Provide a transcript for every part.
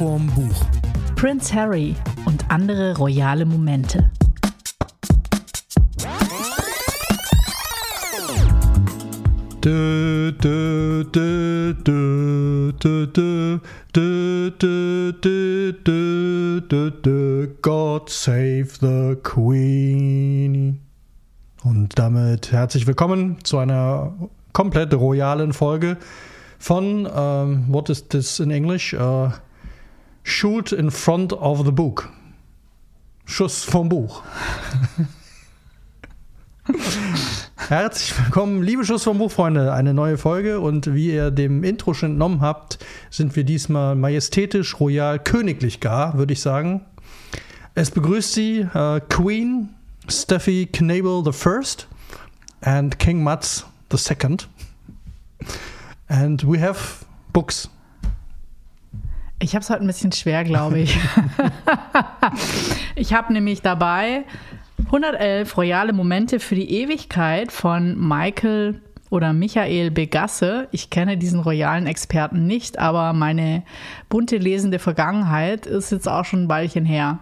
vorm Buch. Prince Harry und andere royale Momente. Du, du, du, du, du, du, du, du, du, du, du, du, God save the Queen. Und damit herzlich willkommen zu einer komplett royalen Folge von, um, what is this in English? Uh, shoot in front of the book. Schuss vom Buch. Herzlich willkommen, liebe Schuss vom Buch, Freunde. Eine neue Folge und wie ihr dem Intro schon entnommen habt, sind wir diesmal majestätisch, royal, königlich gar, würde ich sagen. Es begrüßt sie äh, Queen Steffi Knabel I and King Mats II. And we have books. Ich habe es heute ein bisschen schwer, glaube ich. ich habe nämlich dabei 111 royale Momente für die Ewigkeit von Michael oder Michael Begasse. Ich kenne diesen royalen Experten nicht, aber meine bunte lesende Vergangenheit ist jetzt auch schon ein Weilchen her.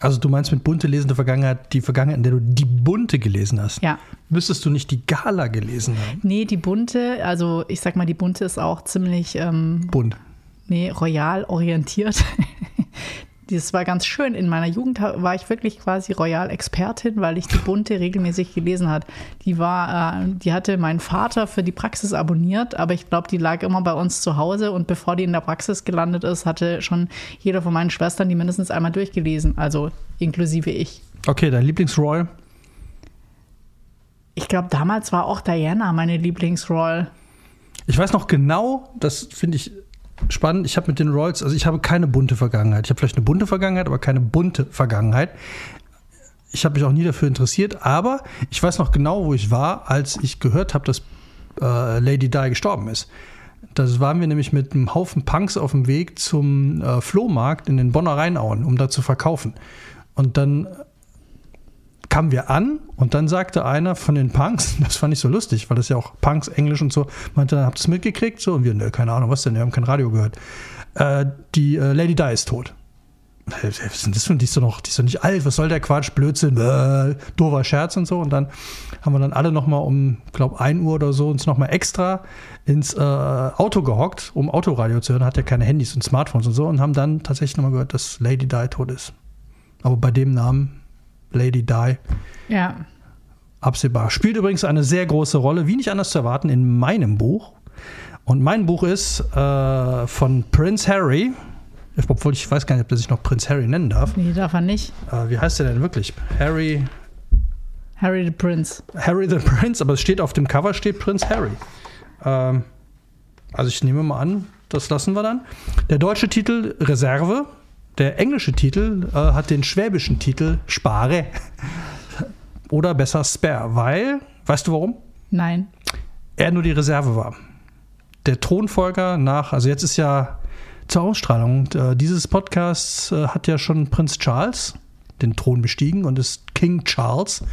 Also du meinst mit bunte lesende Vergangenheit die Vergangenheit, in der du die bunte gelesen hast? Ja. Müsstest du nicht die Gala gelesen haben? Nee, die bunte, also ich sag mal, die bunte ist auch ziemlich ähm, Bunt. Nee, royal orientiert. Das war ganz schön. In meiner Jugend war ich wirklich quasi Royal-Expertin, weil ich die Bunte regelmäßig gelesen hat. Die war, äh, die hatte mein Vater für die Praxis abonniert, aber ich glaube, die lag immer bei uns zu Hause und bevor die in der Praxis gelandet ist, hatte schon jeder von meinen Schwestern die mindestens einmal durchgelesen, also inklusive ich. Okay, dein Lieblingsroyal? Ich glaube, damals war auch Diana meine Lieblingsroyal. Ich weiß noch genau, das finde ich spannend. Ich habe mit den Royals, also ich habe keine bunte Vergangenheit. Ich habe vielleicht eine bunte Vergangenheit, aber keine bunte Vergangenheit. Ich habe mich auch nie dafür interessiert, aber ich weiß noch genau, wo ich war, als ich gehört habe, dass äh, Lady Di gestorben ist. Da waren wir nämlich mit einem Haufen Punks auf dem Weg zum äh, Flohmarkt in den Bonner Rheinauen, um da zu verkaufen. Und dann kamen wir an und dann sagte einer von den Punks, das fand ich so lustig, weil das ja auch Punks, Englisch und so, meinte, habt ihr es mitgekriegt? So, und wir, ne, keine Ahnung, was denn, wir haben kein Radio gehört. Äh, die äh, Lady Di ist tot. Was denn das für, die ist doch noch, die ist doch nicht alt, was soll der Quatsch, Blödsinn, äh, doofer Scherz und so. Und dann haben wir dann alle nochmal um, glaube 1 Uhr oder so uns nochmal extra ins äh, Auto gehockt, um Autoradio zu hören, hat ja keine Handys und Smartphones und so und haben dann tatsächlich nochmal gehört, dass Lady Di tot ist. Aber bei dem Namen Lady Di. Ja. Absehbar. Spielt übrigens eine sehr große Rolle, wie nicht anders zu erwarten, in meinem Buch. Und mein Buch ist äh, von Prince Harry. Obwohl ich weiß gar nicht, ob der sich noch Prince Harry nennen darf. Nee, darf er nicht. Äh, wie heißt der denn wirklich? Harry. Harry the Prince. Harry the Prince, aber es steht auf dem Cover steht Prince Harry. Ähm, also ich nehme mal an, das lassen wir dann. Der deutsche Titel Reserve. Der englische Titel äh, hat den schwäbischen Titel Spare. Oder besser Spare, weil, weißt du warum? Nein. Er nur die Reserve war. Der Thronfolger nach, also jetzt ist ja zur Ausstrahlung äh, dieses Podcasts äh, hat ja schon Prinz Charles den Thron bestiegen und ist King Charles.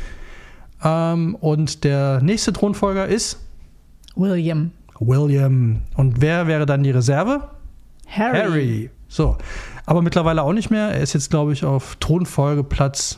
Ähm, und der nächste Thronfolger ist William. William. Und wer wäre dann die Reserve? Harry. Harry. So. Aber mittlerweile auch nicht mehr. Er ist jetzt, glaube ich, auf Thronfolge Platz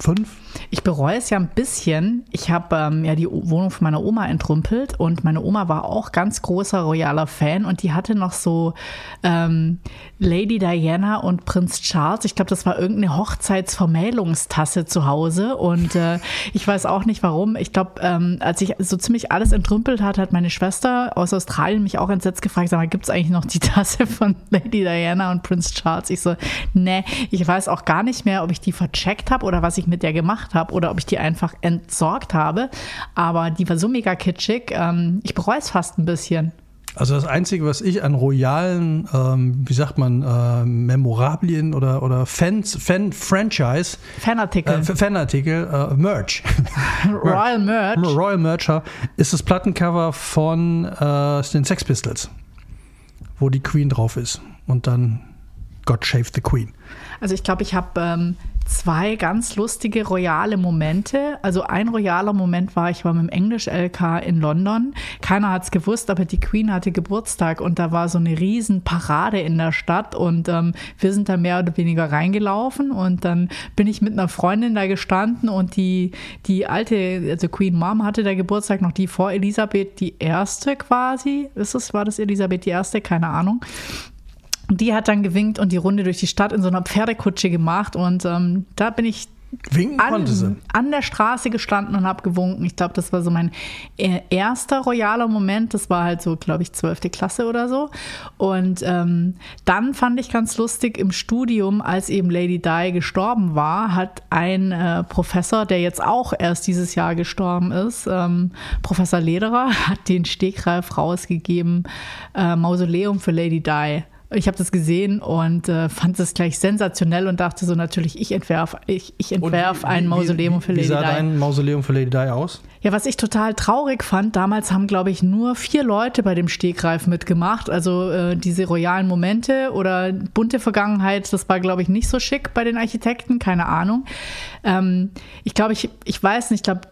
5. Ich bereue es ja ein bisschen. Ich habe ähm, ja die Wohnung von meiner Oma entrümpelt und meine Oma war auch ganz großer royaler Fan und die hatte noch so ähm, Lady Diana und Prinz Charles. Ich glaube, das war irgendeine Hochzeitsvermählungstasse zu Hause und äh, ich weiß auch nicht warum. Ich glaube, ähm, als ich so ziemlich alles entrümpelt hatte, hat meine Schwester aus Australien mich auch entsetzt gefragt, sag mal, gibt es eigentlich noch die Tasse von Lady Diana und Prinz Charles? Ich so, nee, ich weiß auch gar nicht mehr, ob ich die vercheckt habe oder was ich mit der gemacht habe oder ob ich die einfach entsorgt habe. Aber die war so mega kitschig. Ähm, ich bereue es fast ein bisschen. Also das Einzige, was ich an royalen, ähm, wie sagt man, äh, Memorablien oder, oder Fans, Fan, Franchise, Fanartikel, äh, Fanartikel, äh, Merch. Royal Merch. Royal Merch ist das Plattencover von äh, den Sex Pistols, wo die Queen drauf ist. Und dann God Save the Queen. Also ich glaube, ich habe ähm, zwei ganz lustige royale Momente. Also ein royaler Moment war, ich war mit dem Englisch-LK in London. Keiner hat es gewusst, aber die Queen hatte Geburtstag und da war so eine riesen Parade in der Stadt und ähm, wir sind da mehr oder weniger reingelaufen und dann bin ich mit einer Freundin da gestanden und die, die alte, also Queen Mom hatte da Geburtstag noch die vor Elisabeth die erste quasi. Ist es, war das Elisabeth die erste? Keine Ahnung. Die hat dann gewinkt und die Runde durch die Stadt in so einer Pferdekutsche gemacht. Und ähm, da bin ich Winken konnte sie. an, an der Straße gestanden und habe gewunken. Ich glaube, das war so mein äh, erster royaler Moment. Das war halt so, glaube ich, 12. Klasse oder so. Und ähm, dann fand ich ganz lustig im Studium, als eben Lady Di gestorben war, hat ein äh, Professor, der jetzt auch erst dieses Jahr gestorben ist, ähm, Professor Lederer, hat den Stegreif rausgegeben, äh, Mausoleum für Lady Di. Ich habe das gesehen und äh, fand das gleich sensationell und dachte so natürlich, ich entwerfe ich, ich entwerf ein Mausoleum für Lady Wie sah Di. dein Mausoleum für Lady Di aus? Ja, was ich total traurig fand, damals haben, glaube ich, nur vier Leute bei dem Stegreif mitgemacht. Also äh, diese royalen Momente oder bunte Vergangenheit, das war, glaube ich, nicht so schick bei den Architekten, keine Ahnung. Ähm, ich glaube, ich, ich weiß nicht, ich glaube,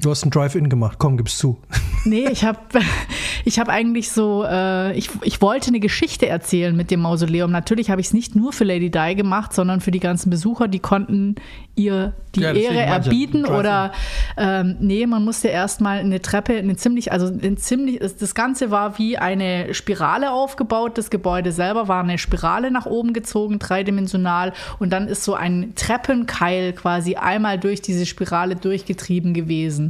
Du hast ein Drive-In gemacht, komm, gib's zu. Nee, ich habe ich hab eigentlich so, äh, ich, ich wollte eine Geschichte erzählen mit dem Mausoleum. Natürlich habe ich es nicht nur für Lady Di gemacht, sondern für die ganzen Besucher, die konnten ihr die Ja, Ehre erbieten oder ähm, nee, man musste erstmal eine Treppe, eine ziemlich, also ein ziemlich, das Ganze war wie eine Spirale aufgebaut. Das Gebäude selber war eine Spirale nach oben gezogen, dreidimensional und dann ist so ein Treppenkeil quasi einmal durch diese Spirale durchgetrieben gewesen.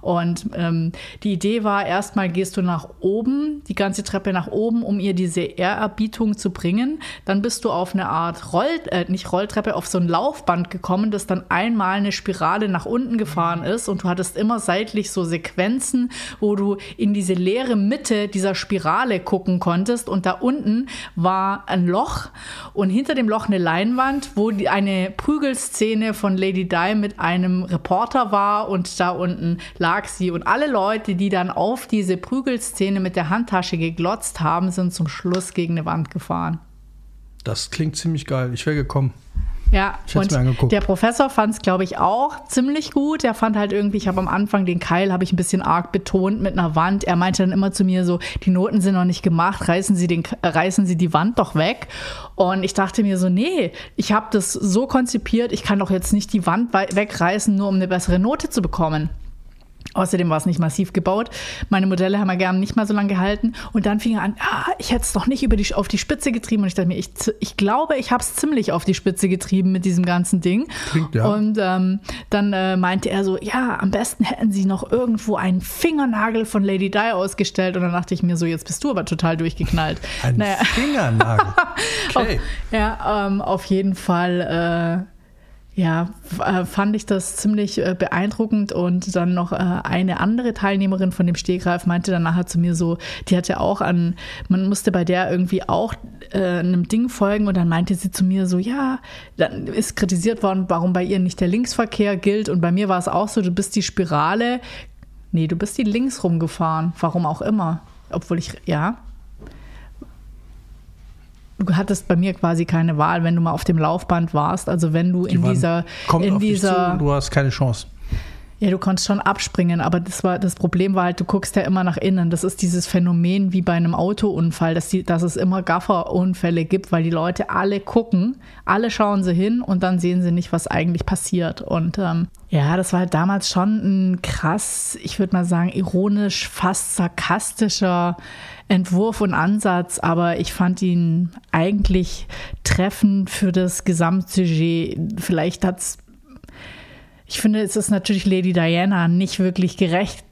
Und ähm, die Idee war, erstmal gehst du nach oben, die ganze Treppe nach oben, um ihr diese Ehrerbietung zu bringen. Dann bist du auf eine Art Roll, äh, nicht Rolltreppe, auf so ein Laufband gekommen, das dann einmal eine Spirale nach unten gefahren ist. Und du hattest immer seitlich so Sequenzen, wo du in diese leere Mitte dieser Spirale gucken konntest. Und da unten war ein Loch und hinter dem Loch eine Leinwand, wo die, eine Prügelszene von Lady Di mit einem Reporter war und da unten lag sie. Und alle Leute, die dann auf diese Prügelszene mit der Handtasche geglotzt haben, sind zum Schluss gegen eine Wand gefahren. Das klingt ziemlich geil. Ich wäre gekommen. Ja, Ich und mir angeguckt. der Professor fand es, glaube ich, auch ziemlich gut. Er fand halt irgendwie, ich habe am Anfang den Keil, habe ich ein bisschen arg betont mit einer Wand. Er meinte dann immer zu mir so, die Noten sind noch nicht gemacht, reißen Sie, den, äh, reißen Sie die Wand doch weg. Und ich dachte mir so, nee, ich habe das so konzipiert, ich kann doch jetzt nicht die Wand wegreißen, nur um eine bessere Note zu bekommen. Außerdem war es nicht massiv gebaut. Meine Modelle haben ja gern nicht mal so lange gehalten. Und dann fing er an, ah, ich hätte es doch nicht über die, auf die Spitze getrieben. Und ich dachte mir, ich, ich glaube, ich habe es ziemlich auf die Spitze getrieben mit diesem ganzen Ding. Klingt, ja. Und ähm, dann äh, meinte er so, ja, am besten hätten sie noch irgendwo einen Fingernagel von Lady Di ausgestellt. Und dann dachte ich mir so, jetzt bist du aber total durchgeknallt. Ein Naja. Fingernagel. Okay. Ja, ähm, auf jeden Fall. Äh, ja, äh, fand ich das ziemlich äh, beeindruckend. Und dann noch äh, eine andere Teilnehmerin von dem Stehgreif meinte dann nachher zu mir so, die hatte auch an, man musste bei der irgendwie auch einem Ding folgen. Und dann meinte sie zu mir so, ja, dann ist kritisiert worden, warum bei ihr nicht der Linksverkehr gilt. Und bei mir war es auch so, du bist die Spirale, nee, du bist die links rumgefahren, warum auch immer, obwohl ich, ja, du hattest bei mir quasi keine Wahl, wenn du mal auf dem Laufband warst. Also wenn du Die in Wand dieser, kommt in auf dich zu dieser, du hast keine Chance. ja, du konntest schon abspringen, aber das war das Problem war halt, du guckst ja immer nach innen. Das ist dieses Phänomen wie bei einem Autounfall, dass, die, dass es immer Gafferunfälle gibt, weil die Leute alle gucken, alle schauen sie hin und dann sehen sie nicht, was eigentlich passiert. Und ähm, ja, das war halt damals schon ein krass, ich würde mal sagen, ironisch, fast sarkastischer Entwurf und Ansatz, aber ich fand ihn eigentlich treffend für das Gesamtsujet. Vielleicht hat's ich finde, es ist natürlich Lady Diana nicht wirklich gerecht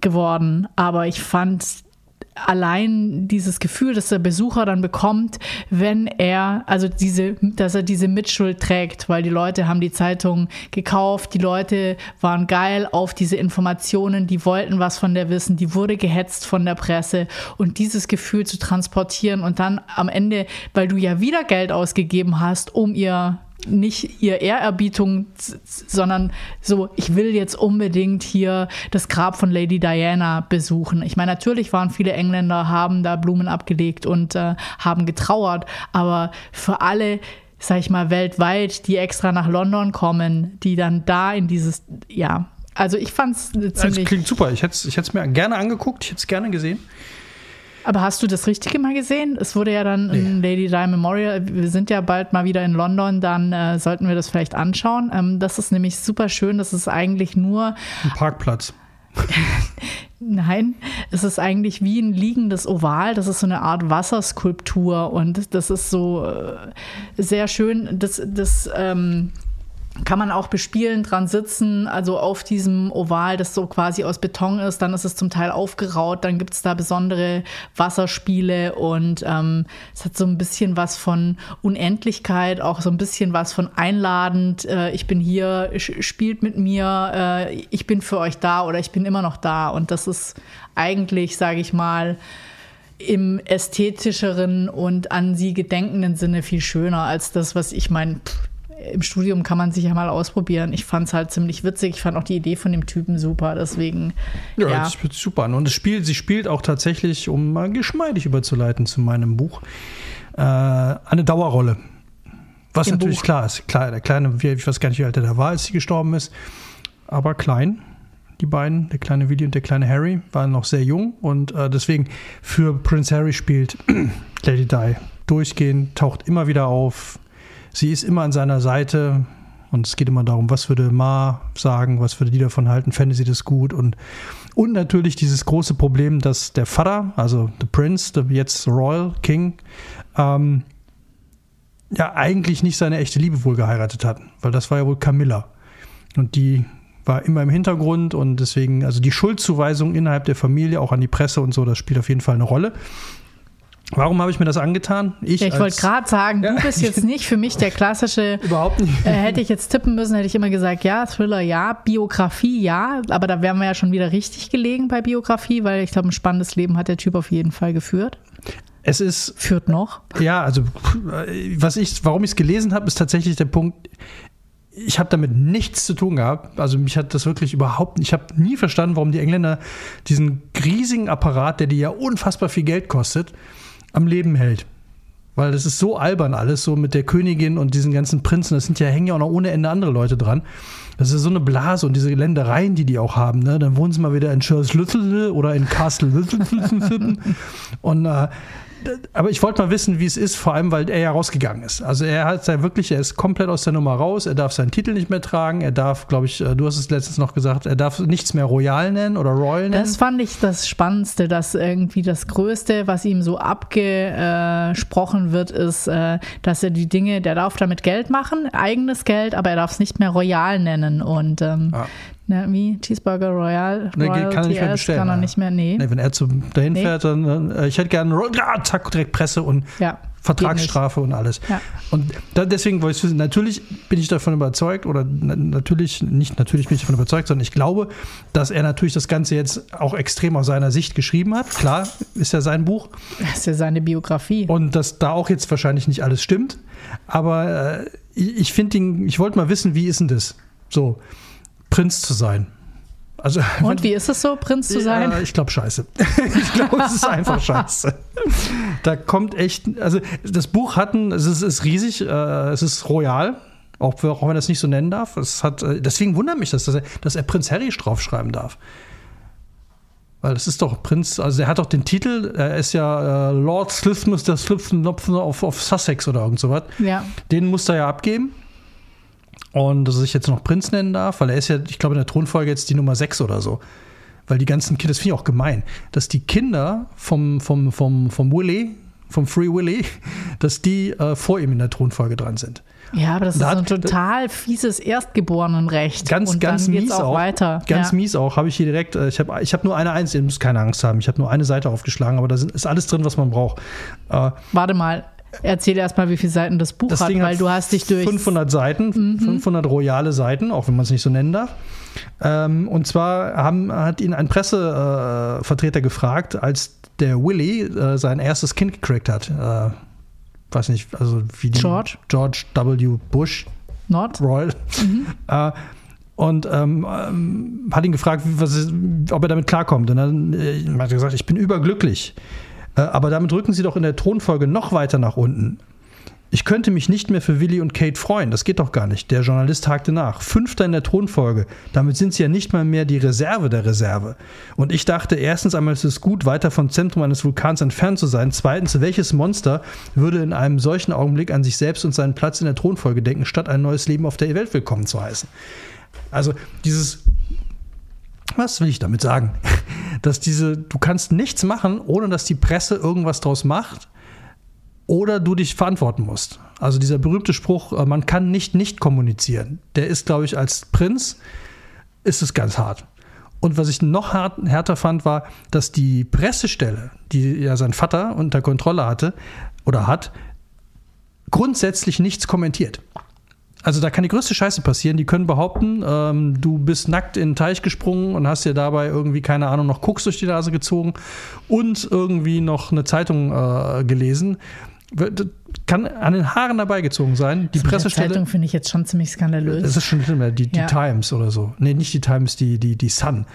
geworden, aber ich fand allein dieses Gefühl, das der Besucher dann bekommt, wenn er, also diese, dass er diese Mitschuld trägt, weil die Leute haben die Zeitung gekauft, die Leute waren geil auf diese Informationen, die wollten was von der wissen, die wurde gehetzt von der Presse und dieses Gefühl zu transportieren und dann am Ende, weil du ja wieder Geld ausgegeben hast, um ihr nicht ihr Ehrerbietung, sondern so, ich will jetzt unbedingt hier das Grab von Lady Diana besuchen. Ich meine, natürlich waren viele Engländer, haben da Blumen abgelegt und äh, haben getrauert, aber für alle sag ich mal, weltweit, die extra nach London kommen, die dann da in dieses, ja, also ich fand es ziemlich. Das klingt super. Ich hätte es mir gerne angeguckt, ich hätte es gerne gesehen. Aber hast du das Richtige mal gesehen? Es wurde ja dann nee. Lady Di Memorial. Wir sind ja bald mal wieder in London, dann äh, sollten wir das vielleicht anschauen. Ähm, das ist nämlich super schön. Das ist eigentlich nur. Ein Parkplatz. Nein, es ist eigentlich wie ein liegendes Oval. Das ist so eine Art Wasserskulptur und das ist so äh, sehr schön. Das, das ähm, kann man auch bespielen, dran sitzen, also auf diesem Oval, das so quasi aus Beton ist, dann ist es zum Teil aufgeraut, dann gibt es da besondere Wasserspiele und ähm, es hat so ein bisschen was von Unendlichkeit, auch so ein bisschen was von einladend, äh, ich bin hier, spielt mit mir, äh, ich bin für euch da oder ich bin immer noch da. Und das ist eigentlich, sage ich mal, im ästhetischeren und an sie gedenkenden Sinne viel schöner als das, was ich meine im Studium kann man sich ja mal ausprobieren. Ich fand es halt ziemlich witzig. Ich fand auch die Idee von dem Typen super. Deswegen. Ja, ja. das wird super. Und es spielt, sie spielt auch tatsächlich, um mal geschmeidig überzuleiten zu meinem Buch, äh, eine Dauerrolle. Was Im natürlich Buch. klar ist. Klar, der Kleine, ich weiß gar nicht, wie alt er da war, als sie gestorben ist. Aber klein. Die beiden, der kleine Willi und der kleine Harry, waren noch sehr jung und äh, deswegen für Prince Harry spielt Lady Di durchgehend, taucht immer wieder auf, sie ist immer an seiner Seite und es geht immer darum, was würde Ma sagen, was würde die davon halten, fände sie das gut und und natürlich dieses große Problem, dass der Vater, also the Prince, der jetzt Royal King, ähm, ja eigentlich nicht seine echte Liebe wohl geheiratet hat, weil das war ja wohl Camilla. Und die war immer im Hintergrund und deswegen, also die Schuldzuweisung innerhalb der Familie, auch an die Presse und so, das spielt auf jeden Fall eine Rolle. Warum habe ich mir das angetan? Ich, ja, ich wollte gerade sagen, ja. du bist jetzt nicht für mich der klassische. Überhaupt nicht. Äh, hätte ich jetzt tippen müssen, hätte ich immer gesagt, ja, Thriller ja, Biografie ja, aber da wären wir ja schon wieder richtig gelegen bei Biografie, weil ich glaube, ein spannendes Leben hat der Typ auf jeden Fall geführt. Es ist. Führt noch. Ja, also was ich, warum ich es gelesen habe, ist tatsächlich der Punkt, ich habe damit nichts zu tun gehabt. Also mich hat das wirklich überhaupt nicht. Ich habe nie verstanden, warum die Engländer diesen riesigen Apparat, der die ja unfassbar viel Geld kostet, am Leben hält. Weil das ist so albern alles, so mit der Königin und diesen ganzen Prinzen. Das sind ja, hängen ja auch noch ohne Ende andere Leute dran. Das ist so eine Blase und diese Ländereien, die die auch haben. Ne? Dann wohnen sie mal wieder in Schurslüttel oder in Castle und äh, aber ich wollte mal wissen, wie es ist, vor allem, weil er ja rausgegangen ist. Also er hat ja wirklich, er ist komplett aus der Nummer raus, er darf seinen Titel nicht mehr tragen, er darf, glaube ich, äh, du hast es letztens noch gesagt, er darf nichts mehr Royal nennen oder Royal nennen. Das fand ich das Spannendste, dass irgendwie das Größte, was ihm so abgesprochen wird, ist, äh, dass er die Dinge, der darf damit Geld machen, eigenes Geld, aber er darf es nicht mehr Royal nennen. Und ähm, ah. Ne, wie Cheeseburger Royal, nee, Royal kann er nicht mehr bestellen. Kann er nicht mehr, nee. nee wenn er zum, dahin nee. fährt, dann, äh, ich hätte gerne, ja, zack, direkt Presse und ja, Vertragsstrafe und alles. Ja. Und da, deswegen wollte ich wissen, natürlich bin ich davon überzeugt, oder natürlich, nicht natürlich bin ich davon überzeugt, sondern ich glaube, dass er natürlich das Ganze jetzt auch extrem aus seiner Sicht geschrieben hat. Klar, ist ja sein Buch. Das ist ja seine Biografie. Und dass da auch jetzt wahrscheinlich nicht alles stimmt. Aber äh, ich, ich finde ihn, ich wollte mal wissen, wie ist denn das? So. Prinz zu sein. Also, Und wie ist es so, Prinz zu sein? Ja, ich glaube, scheiße. ich glaube, es ist einfach scheiße. Da kommt echt, also das Buch hatten, es ist, ist riesig, äh, es ist royal, auch, auch wenn er das nicht so nennen darf. Es hat, äh, deswegen wundert mich das, dass er, dass er Prinz Harry draufschreiben darf. Weil das ist doch Prinz, also er hat doch den Titel, er ist ja äh, Lord Slithmus, der Slipfnopfen auf, auf Sussex oder irgend sowas. Ja. Den muss er ja abgeben. Und dass er sich jetzt noch Prinz nennen darf, weil er ist ja, ich glaube, in der Thronfolge jetzt die Nummer 6 oder so. Weil die ganzen Kinder, das finde ich auch gemein, dass die Kinder vom, vom, vom, vom Willy, vom Free Willy, dass die äh, vor ihm in der Thronfolge dran sind. Ja, aber das da ist so ein total fieses Erstgeborenenrecht. Ganz, ganz mies auch, auch. Weiter. Ganz ja. mies auch. Habe ich hier direkt. Äh, ich habe ich hab nur eine Eins. Ihr müsst keine Angst haben. Ich habe nur eine Seite aufgeschlagen, aber da ist alles drin, was man braucht. Äh, Warte mal. Erzähl erstmal, wie viele Seiten das Buch das hat, Ding weil hat du hast dich durch 500 Seiten, mhm. 500 royale Seiten, auch wenn man es nicht so nennen darf. Ähm, und zwar haben, hat ihn ein Pressevertreter äh, gefragt, als der Willy äh, sein erstes Kind gekriegt hat. Äh, weiß nicht, also wie die George George W. Bush. Not Royal. Mhm. Äh, und ähm, ähm, hat ihn gefragt, was, ob er damit klarkommt. Und dann äh, hat er gesagt, ich bin überglücklich. Äh, aber damit rücken sie doch in der Thronfolge noch weiter nach unten. Ich könnte mich nicht mehr für Willi und Kate freuen. Das geht doch gar nicht. Der Journalist hakte nach. Fünfter in der Thronfolge. Damit sind sie ja nicht mal mehr die Reserve der Reserve. Und ich dachte, erstens einmal ist es gut, weiter vom Zentrum eines Vulkans entfernt zu sein. Zweitens, welches Monster würde in einem solchen Augenblick an sich selbst und seinen Platz in der Thronfolge denken, statt ein neues Leben auf der Welt willkommen zu heißen? Also dieses was will ich damit sagen? Dass diese, du kannst nichts machen, ohne dass die Presse irgendwas draus macht oder du dich verantworten musst. Also dieser berühmte Spruch, äh, man kann nicht nicht kommunizieren, der ist, glaube ich, als Prinz ist es ganz hart. Und was ich noch hart, härter fand, war, dass die Pressestelle, die ja sein Vater unter Kontrolle hatte oder hat, grundsätzlich nichts kommentiert. Also da kann die größte Scheiße passieren. Die können behaupten, ähm, du bist nackt in den Teich gesprungen und hast dir dabei irgendwie, keine Ahnung, noch Koks durch die Nase gezogen und irgendwie noch eine Zeitung äh, gelesen kann an den Haaren herbeigezogen sein. Die also Pressestelle. Die Zeitung finde ich jetzt schon ziemlich skandalös. Das ist schon die, die ja. Times oder so. Nee, nicht die Times, die, die, die Sun.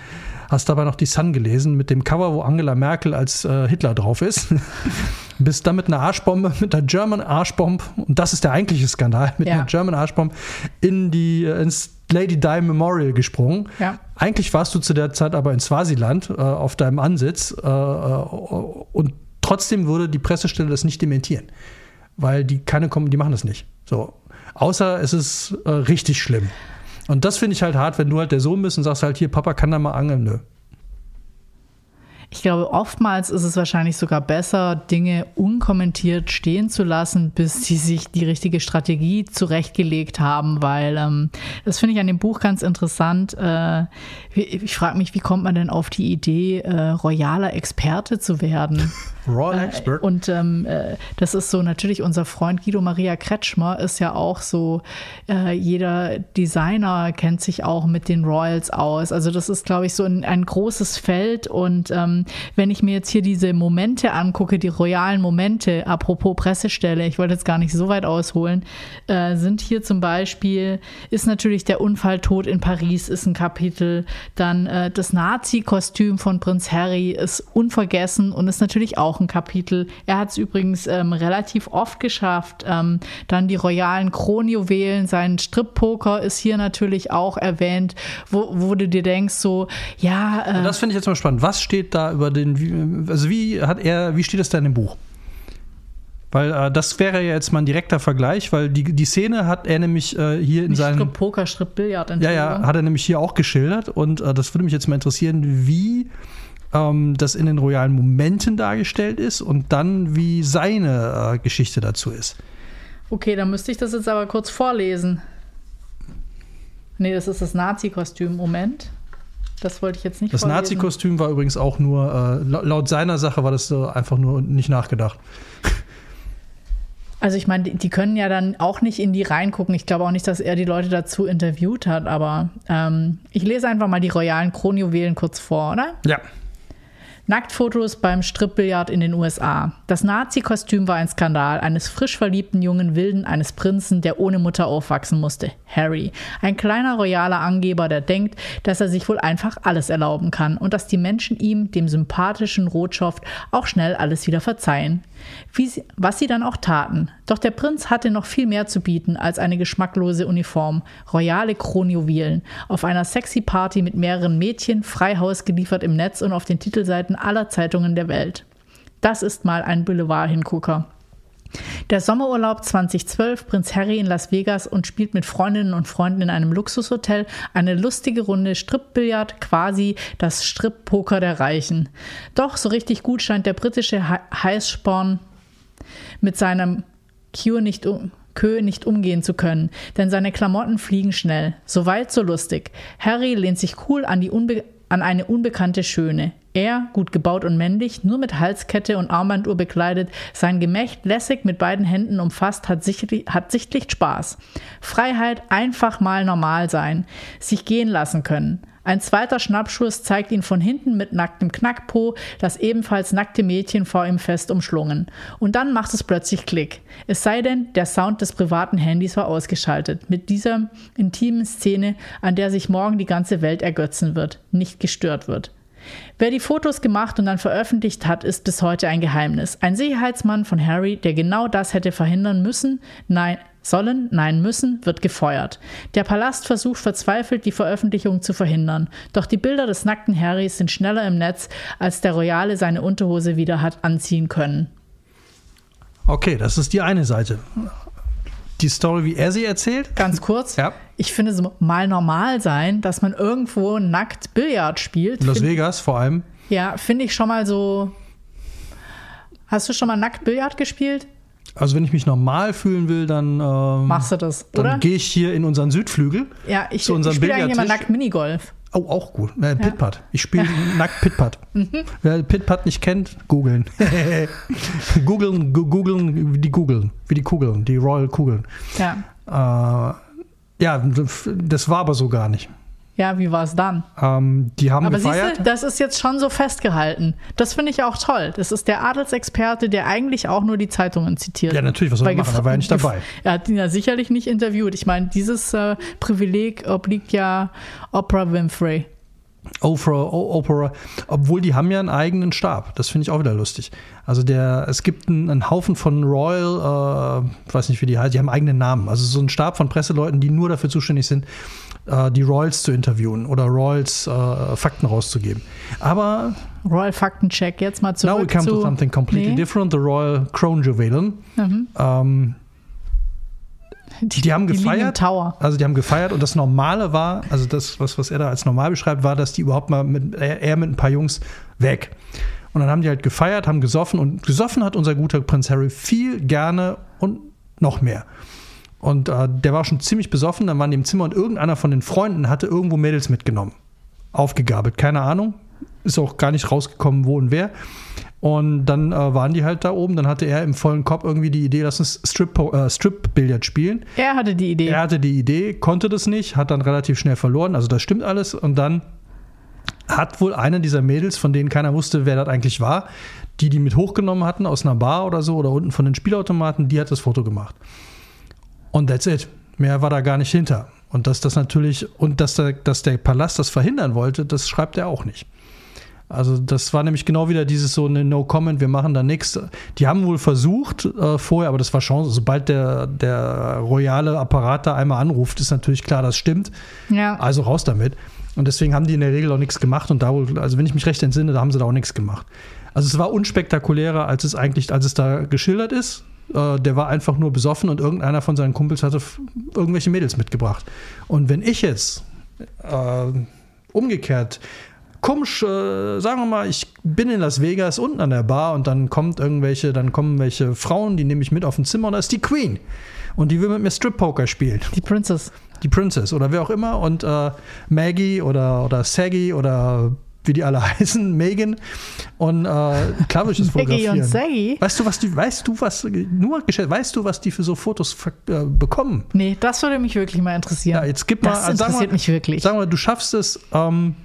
Hast dabei noch die Sun gelesen mit dem Cover, wo Angela Merkel als äh, Hitler drauf ist. Bist dann mit einer Arschbombe, mit einer German Arschbombe, und das ist der eigentliche Skandal, mit ja. einer German Arschbombe in die, äh, ins Lady Di Memorial gesprungen. Ja. Eigentlich warst du zu der Zeit aber in Swasiland äh, auf deinem Ansitz äh, äh und Trotzdem würde die Pressestelle das nicht dementieren, weil die keine kommen, die machen das nicht. So. Außer es ist äh, richtig schlimm. Und das finde ich halt hart, wenn du halt der Sohn bist und sagst halt hier, Papa kann da mal angeln. Nö. Ich glaube, oftmals ist es wahrscheinlich sogar besser, Dinge unkommentiert stehen zu lassen, bis sie sich die richtige Strategie zurechtgelegt haben, weil ähm, das finde ich an dem Buch ganz interessant. Äh, ich frage mich, wie kommt man denn auf die Idee, äh, royaler Experte zu werden? Royal äh, Expert. und ähm, äh, das ist so natürlich unser Freund Guido Maria Kretschmer ist ja auch so, äh, jeder Designer kennt sich auch mit den Royals aus. Also das ist, glaube ich, so ein, ein großes Feld. Und ähm, wenn ich mir jetzt hier diese Momente angucke, die royalen Momente, apropos Pressestelle, ich wollte jetzt gar nicht so weit ausholen, äh, sind hier zum Beispiel, ist natürlich der Unfalltod in Paris, ist ein Kapitel. Dann äh, das Nazi-Kostüm von Prinz Harry ist unvergessen und ist natürlich auch auch ein Kapitel. Er hat es übrigens ähm, relativ oft geschafft. Ähm, dann die royalen Kronjuwelen, sein Strip-Poker ist hier natürlich auch erwähnt, wo, wo du dir denkst, so, ja. Äh, das finde ich jetzt mal spannend. Was steht da über den, also wie hat er, wie steht es da in dem Buch? Weil äh, das wäre ja jetzt mal ein direkter Vergleich, weil die, die Szene hat er nämlich äh, hier in seinem. Strip Poker, Strip Billard. Ja, ja, hat er nämlich hier auch geschildert und äh, das würde mich jetzt mal interessieren, wie ähm, das in den royalen Momenten dargestellt ist und dann, wie seine äh, Geschichte dazu ist. Okay, dann müsste ich das jetzt aber kurz vorlesen. Nee, das ist das Nazi-Kostüm. Moment. Das wollte ich jetzt nicht Das Nazi-Kostüm war übrigens auch nur, äh, laut seiner Sache war das äh, einfach nur nicht nachgedacht. Also ich meine, die, die, können ja dann auch nicht in die reingucken. Ich glaube auch nicht, dass er die Leute dazu interviewt hat, aber ähm, ich lese einfach mal die royalen Kronjuwelen kurz vor, oder? Ja. Nacktfotos beim Strippbillard in den USA. Das Nazi-Kostüm war ein Skandal eines frisch verliebten jungen Wilden, eines Prinzen, der ohne Mutter aufwachsen musste. Harry. Ein kleiner royaler Angeber, der denkt, dass er sich wohl einfach alles erlauben kann und dass die Menschen ihm, dem sympathischen Rotschoft, auch schnell alles wieder verzeihen. Sie, was sie dann auch taten. Doch der Prinz hatte noch viel mehr zu bieten als eine geschmacklose Uniform, royale Kronjuwelen, auf einer sexy Party mit mehreren Mädchen, Freihaus geliefert im Netz und auf den Titelseiten aller Zeitungen der Welt. Das ist mal ein Boulevard-Hingucker. Der Sommerurlaub 2012, Prinz Harry in Las Vegas und spielt mit Freundinnen und Freunden in einem Luxushotel eine lustige Runde Strippbillard, quasi das Strippoker der Reichen. Doch so richtig gut scheint der britische Heißsporn mit seinem Cure nicht um Kö nicht umgehen zu können, denn seine Klamotten fliegen schnell. So weit, so lustig. Harry lehnt sich cool an, die Unbe an eine unbekannte Schöne. Er, gut gebaut und männlich, nur mit Halskette und Armbanduhr bekleidet, sein Gemächt lässig mit beiden Händen umfasst, hat sichtlich, hat sichtlich Spaß. Freiheit, einfach mal normal sein, sich gehen lassen können. Ein zweiter Schnappschuss zeigt ihn von hinten mit nacktem Knackpo, das ebenfalls nackte Mädchen vor ihm fest umschlungen. Und dann macht es plötzlich Klick. Es sei denn, der Sound des privaten Handys war ausgeschaltet. Mit dieser intimen Szene, an der sich morgen die ganze Welt ergötzen wird, nicht gestört wird. Wer die Fotos gemacht und dann veröffentlicht hat, ist bis heute ein Geheimnis. Ein Sicherheitsmann von Harry, der genau das hätte verhindern müssen, nein, sollen, nein müssen, wird gefeuert. Der Palast versucht verzweifelt, die Veröffentlichung zu verhindern. Doch die Bilder des nackten Harrys sind schneller im Netz, als der Royale seine Unterhose wieder hat anziehen können. Okay, das ist die eine Seite. Die Story, wie er sie erzählt? Ganz kurz. Ja. Ich finde es mal normal sein, dass man irgendwo nackt Billard spielt. Las Find- Vegas vor allem. Ja, finde ich schon mal so. Hast du schon mal nackt Billard gespielt? Also wenn ich mich normal fühlen will, dann, ähm, Machst du das, oder? dann gehe ich hier in unseren Südflügel. Ja, ich, zu unserem ich spiele eigentlich immer nackt Minigolf. Oh, auch gut. Äh, Pitpat. Ich spiele nackt Pitpat. Mhm. Wer Pitpat nicht kennt, googeln. googeln, googeln, wie die googeln, wie die Kugeln, die Royal Kugeln. Ja. Äh, ja, das war aber so gar nicht. Ja, wie war es dann? Ähm, die haben Aber siehst gefeiert. du, das ist jetzt schon so festgehalten. Das finde ich auch toll. Das ist der Adelsexperte, der eigentlich auch nur die Zeitungen zitiert. Ja, natürlich, was soll er machen? Er war ja nicht dabei. Er hat ihn ja sicherlich nicht interviewt. Ich meine, dieses äh, Privileg obliegt ja Oprah Winfrey. Oprah, O- Opera, obwohl die haben ja einen eigenen Stab. Das finde ich auch wieder lustig. Also der, es gibt einen, einen Haufen von Royal, äh, ich weiß nicht wie die heißen, die haben eigenen Namen. Also so ein Stab von Presseleuten, die nur dafür zuständig sind, äh, die Royals zu interviewen oder Royals äh, Fakten rauszugeben. Aber Royal Faktencheck. Jetzt mal zurück now we come zu to something completely Nee. different, the Royal Crown Juwelen. Mhm. Ähm, die haben liegen im gefeiert. Also die haben gefeiert und das Normale war, also das, was, was er da als normal beschreibt, war, dass die überhaupt mal mit, er, er mit ein paar Jungs weg. Und dann haben die halt gefeiert, haben gesoffen und gesoffen hat unser guter Prinz Harry viel gerne und noch mehr. Und äh, der war schon ziemlich besoffen, dann waren die im Zimmer und irgendeiner von den Freunden hatte irgendwo Mädels mitgenommen. Aufgegabelt, keine Ahnung. Ist auch gar nicht rausgekommen, wo und wer. Und dann äh, waren die halt da oben. Dann hatte er im vollen Kopf irgendwie die Idee, lass uns Strip, äh, Strip-Billard spielen. Er hatte die Idee. Er hatte die Idee, konnte das nicht, hat dann relativ schnell verloren. Also das stimmt alles. Und dann hat wohl eine dieser Mädels, von denen keiner wusste, wer das eigentlich war, die die mit hochgenommen hatten aus einer Bar oder so oder unten von den Spielautomaten, die hat das Foto gemacht. Und that's it. Mehr war da gar nicht hinter. Und dass das natürlich, und dass der, dass der Palast das verhindern wollte, das schreibt er auch nicht. Also das war nämlich genau wieder dieses so eine No Comment, wir machen da nichts. Die haben wohl versucht äh, vorher, aber das war Chance. Sobald der, der royale Apparat da einmal anruft, ist natürlich klar, das stimmt. Ja. Also raus damit. Und deswegen haben die in der Regel auch nichts gemacht und da wohl, also wenn ich mich recht entsinne, da haben sie da auch nichts gemacht. Also es war unspektakulärer, als es eigentlich, als es da geschildert ist. Äh, der war einfach nur besoffen und irgendeiner von seinen Kumpels hatte irgendwelche Mädels mitgebracht. Und wenn ich jetzt äh, umgekehrt komisch, äh, sagen wir mal, ich bin in Las Vegas unten an der Bar und dann kommt irgendwelche, dann kommen welche Frauen, die nehme ich mit auf ein Zimmer und da ist die Queen. Und die will mit mir Strip Poker spielen Die Princess. die Princess oder wer auch immer und äh, Maggie oder, oder Saggy oder wie die alle heißen, Megan. Und äh, klar würde ich das Maggie fotografieren. und Saggy? Weißt du, was die, weißt du, was, nur gestellt, weißt du, was die für so Fotos äh, bekommen? Nee, das würde mich wirklich mal interessieren. Ja, jetzt gib mal, das sagen interessiert wir- mich wirklich. Sagen wir, du schaffst es, ähm,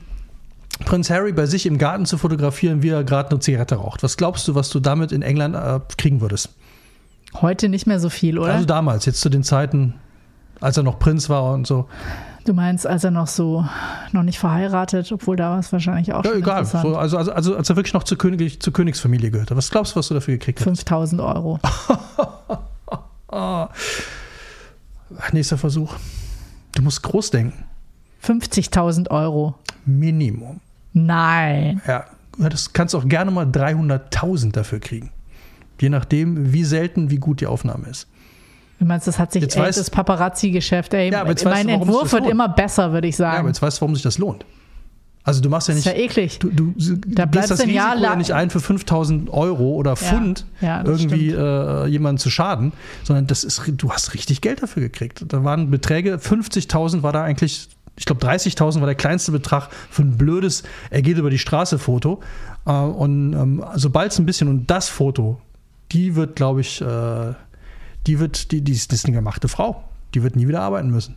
Prinz Harry bei sich im Garten zu fotografieren, wie er gerade eine Zigarette raucht. Was glaubst du, was du damit in England äh, kriegen würdest? Heute nicht mehr so viel, oder? Also damals, jetzt zu den Zeiten, als er noch Prinz war und so. du meinst, als er noch so, noch nicht verheiratet, obwohl da war es wahrscheinlich auch Ja, schon egal. So, also, also, also, als er wirklich noch zur, Königlich, zur Königsfamilie gehörte. Was glaubst du, was du dafür gekriegt hast? 5000 Euro. Nächster Versuch. Du musst groß denken. 50.000 Euro. Minimum. Nein. Ja, das kannst auch gerne mal 300.000 dafür kriegen. Je nachdem, wie selten, wie gut die Aufnahme ist. Du meinst, das hat sich Jetzt weißt- das Paparazzi-Geschäft, ey, Ja, aber jetzt weißt mein du, warum sich Entwurf das wird immer besser, würde ich Ja, aber sagen. jetzt weißt du, warum sich das lohnt. Also du machst ja ist nicht. ja eklig. Du, du, du bleibst gehst das ein Risiko Jahr ja lang- nicht ein für 5000 Euro oder Pfund ja, das irgendwie äh, jemanden zu schaden, sondern das ist, du hast richtig Geld dafür gekriegt. Da waren Beträge, 50.000 war da eigentlich, ich glaube 30.000 war der kleinste Betrag für ein blödes, er geht über die Straße Foto. Äh, und ähm, sobald es ein bisschen, und das Foto, die wird, glaube ich, äh, die wird, die, die das ist eine gemachte Frau. Die wird nie wieder arbeiten müssen.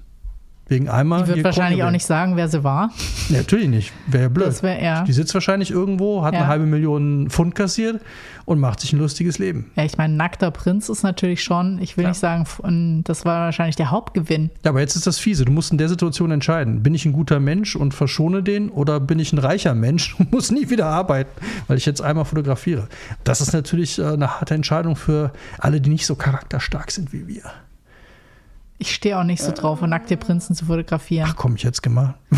Wegen einmal. Die wird wahrscheinlich Krone auch nicht sagen, wer sie war. Nee, natürlich nicht. Wäre ja blöd. Das wäre er. Die sitzt wahrscheinlich irgendwo, hat Ja. eine halbe Million Pfund kassiert und macht sich ein lustiges Leben. Ja, ich meine, nackter Prinz ist natürlich schon, ich will Ja. nicht sagen, das war wahrscheinlich der Hauptgewinn. Ja, aber jetzt ist das fiese. Du musst in der Situation entscheiden. Bin ich ein guter Mensch und verschone den oder bin ich ein reicher Mensch und muss nie wieder arbeiten, weil ich jetzt einmal fotografiere? Das ist natürlich äh, eine harte Entscheidung für alle, die nicht so charakterstark sind wie wir. Ich stehe auch nicht so drauf, nackte Prinzen zu fotografieren. Ach komm, ich hätte es gemacht.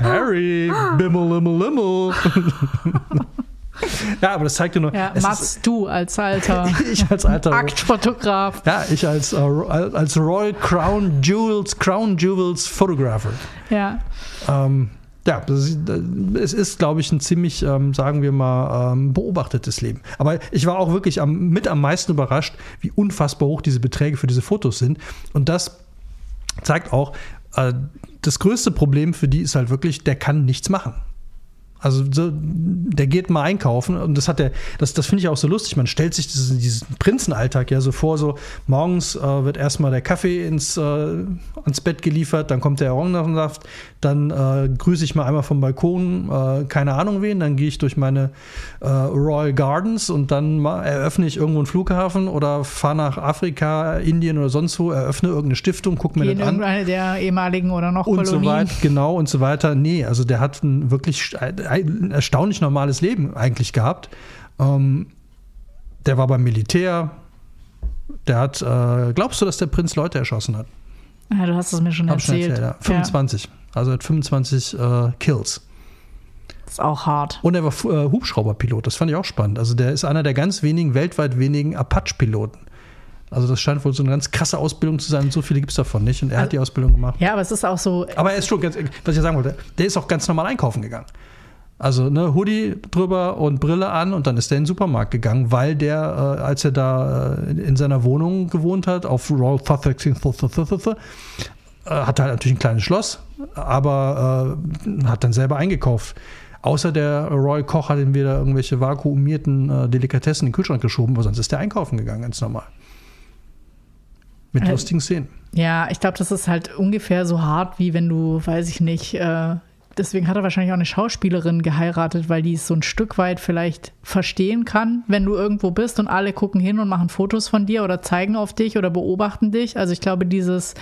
Harry, Bimmel, Limmel, Limmel. ja, aber das zeigt dir nur, Ja, Mats, du als alter ich als alter Aktfotograf. Ja, ich als, äh, als Royal Crown Jewels, Crown Jewels Photographer. Ja. Ähm, ja, es ist, glaube ich, ein ziemlich, ähm, sagen wir mal, ähm, beobachtetes Leben. Aber ich war auch wirklich am, mit am meisten überrascht, wie unfassbar hoch diese Beträge für diese Fotos sind. Und das zeigt auch, äh, das größte Problem für die ist halt wirklich, der kann nichts machen. Also so, der geht mal einkaufen und das hat der, das, das finde ich auch so lustig. Man stellt sich diesen, diesen Prinzenalltag ja so vor, so morgens äh, wird erstmal der Kaffee ins, äh, ans Bett geliefert, dann kommt der Orangensaft, dann äh, grüße ich mal einmal vom Balkon, äh, keine Ahnung wen, dann gehe ich durch meine äh, Royal Gardens und dann mal eröffne ich irgendwo einen Flughafen oder fahre nach Afrika, Indien oder sonst wo, eröffne irgendeine Stiftung, gucke mir das an irgendeine der ehemaligen oder noch und so Kolonien. weiter, genau und so weiter. Nee, also der hat ein wirklich ein erstaunlich normales Leben eigentlich gehabt. Ähm, der war beim Militär. Der hat, äh, glaubst du, dass der Prinz Leute erschossen hat? Ja, du hast es mir schon Hab ich schon erzählt. erzählt, ja. 25. Also er hat 25 äh, Kills. Das ist auch hart. Und er war äh, Hubschrauberpilot. Das fand ich auch spannend. Also der ist einer der ganz wenigen, weltweit wenigen Apache-Piloten. Also das scheint wohl so eine ganz krasse Ausbildung zu sein. Und so viele gibt es davon nicht. Und er hat die Ausbildung gemacht. Ja, aber es ist auch so, Aber er ist schon, ganz, was ich sagen wollte, der ist auch ganz normal einkaufen gegangen. Also ne, Hoodie drüber und Brille an und dann ist der in den Supermarkt gegangen, weil der, äh, als er da äh, in seiner Wohnung gewohnt hat, auf äh, hatte halt natürlich ein kleines Schloss, aber äh, hat dann selber eingekauft. Außer der Royal Koch hat ihm wieder irgendwelche vakuumierten äh, Delikatessen in den Kühlschrank geschoben, aber sonst ist der einkaufen gegangen, ganz normal. Mit Äh, lustigen Szenen. ja, ich glaube, das ist halt ungefähr so hart, wie wenn du, weiß ich nicht, äh, deswegen hat er wahrscheinlich auch eine Schauspielerin geheiratet, weil die es so ein Stück weit vielleicht verstehen kann, wenn du irgendwo bist und alle gucken hin und machen Fotos von dir oder zeigen auf dich oder beobachten dich. Also ich glaube, dieses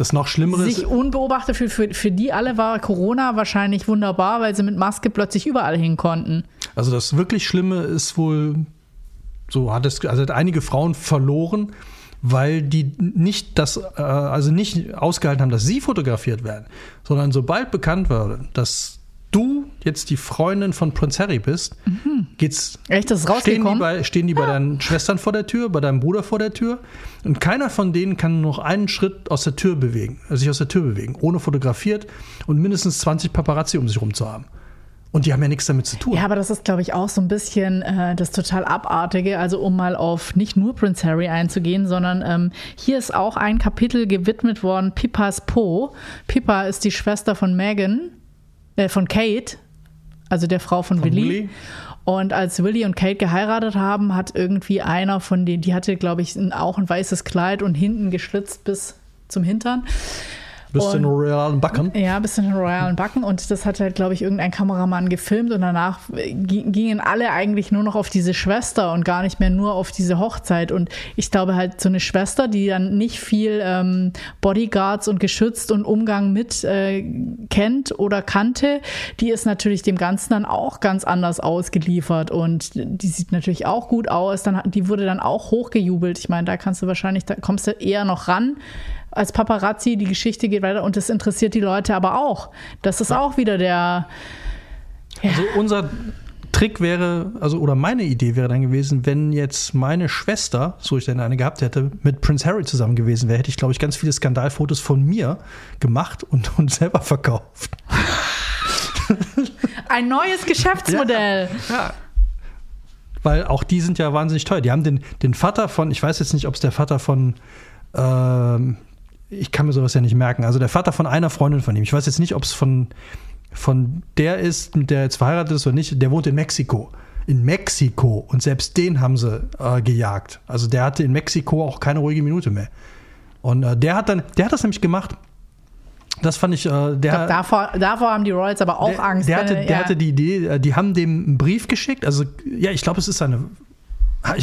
Das noch Schlimmere ist, sich unbeobachtet für, für, für die alle war Corona wahrscheinlich wunderbar, weil sie mit Maske plötzlich überall hin konnten. Also das wirklich Schlimme ist wohl, so hat es, also hat einige Frauen verloren, weil die nicht das, äh, also nicht ausgehalten haben, dass sie fotografiert werden, sondern sobald bekannt wurde, dass du jetzt die Freundin von Prinz Harry bist, geht's Echt, das ist stehen die, rausgekommen? bei, stehen die bei deinen Schwestern vor der Tür, bei deinem Bruder vor der Tür und keiner von denen kann noch einen Schritt aus der Tür bewegen, also sich aus der Tür bewegen, ohne fotografiert und mindestens 20 Paparazzi um sich rum zu haben. Und die haben ja nichts damit zu tun. Ja, aber das ist, glaube ich, auch so ein bisschen äh, das total Abartige. Also um mal auf nicht nur Prince Harry einzugehen, sondern ähm, hier ist auch ein Kapitel gewidmet worden, Pippas Po. Pippa ist die Schwester von Megan, äh, von Kate, also der Frau von, Von Willy. Willy. Und als Willy und Kate geheiratet haben, hat irgendwie einer von denen, die hatte, glaube ich, auch ein weißes Kleid und hinten geschlitzt bis zum Hintern. Bist du in Und- realen Backen? Ja, bis zu den royalen Backen. Und das hat halt, glaube ich, irgendein Kameramann gefilmt. Und danach gi- gingen alle eigentlich nur noch auf diese Schwester und gar nicht mehr nur auf diese Hochzeit. Und ich glaube halt, so eine Schwester, die dann nicht viel ähm, Bodyguards und geschützt und Umgang mit äh, kennt oder kannte, die ist natürlich dem Ganzen dann auch ganz anders ausgeliefert. Und die sieht natürlich auch gut aus. Dann, die wurde dann auch hochgejubelt. Ich meine, da kannst du wahrscheinlich, da kommst du eher noch ran als Paparazzi, die Geschichte geht weiter und das interessiert die Leute aber auch. Das ist auch wieder der. Ja, Also unser Trick wäre, also oder meine Idee wäre dann gewesen, wenn jetzt meine Schwester, so ich denn eine gehabt hätte, mit Prince Harry zusammen gewesen wäre, hätte ich, glaube ich, ganz viele Skandalfotos von mir gemacht und, und selber verkauft. ein neues Geschäftsmodell. Ja. Weil auch die sind ja wahnsinnig teuer. Die haben den, den Vater von, ich weiß jetzt nicht, ob es der Vater von, ähm, ich kann mir sowas ja nicht merken, also der Vater von einer Freundin von ihm. Ich weiß jetzt nicht, ob es von, von der ist, mit der er jetzt verheiratet ist oder nicht. Der wohnt in Mexiko. In Mexiko. Und selbst den haben sie äh, gejagt. Also der hatte in Mexiko auch keine ruhige Minute mehr. Und äh, der hat dann, der hat das nämlich gemacht. Das fand ich, äh, der. Ich glaub, davor, davor haben die Royals aber auch der, Angst. Der hatte, wenn- der ja. hatte die Idee, äh, die haben dem einen Brief geschickt. Also, ja, ich glaube, es ist seine.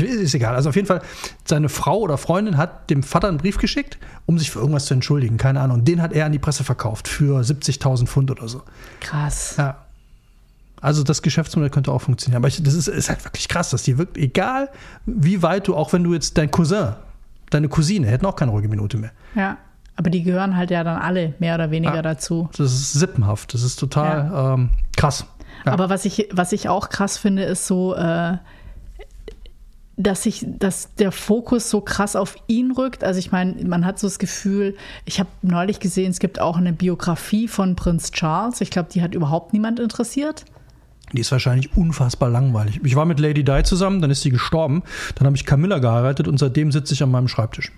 Ist egal. Also auf jeden Fall, seine Frau oder Freundin hat dem Vater einen Brief geschickt, um sich für irgendwas zu entschuldigen. Keine Ahnung. Und den hat er an die Presse verkauft für 70.000 Pfund oder so. Krass. Ja. Also das Geschäftsmodell könnte auch funktionieren. Aber ich, das ist, ist halt wirklich krass, dass die wirklich, egal wie weit du, auch wenn du jetzt dein Cousin, deine Cousine, hätten auch keine ruhige Minute mehr. Ja. Aber die gehören halt ja dann alle mehr oder weniger Ah. dazu. Das ist sippenhaft. Das ist total ähm, krass. Ja. Aber was ich, was ich auch krass finde, ist so, äh, dass sich, dass der Fokus so krass auf ihn rückt. Also ich meine, man hat so das Gefühl, ich habe neulich gesehen, es gibt auch eine Biografie von Prinz Charles. Ich glaube, die hat überhaupt niemand interessiert. Die ist wahrscheinlich unfassbar langweilig. Ich war mit Lady Di zusammen, dann ist sie gestorben. Dann habe ich Camilla geheiratet und seitdem sitze ich an meinem Schreibtisch.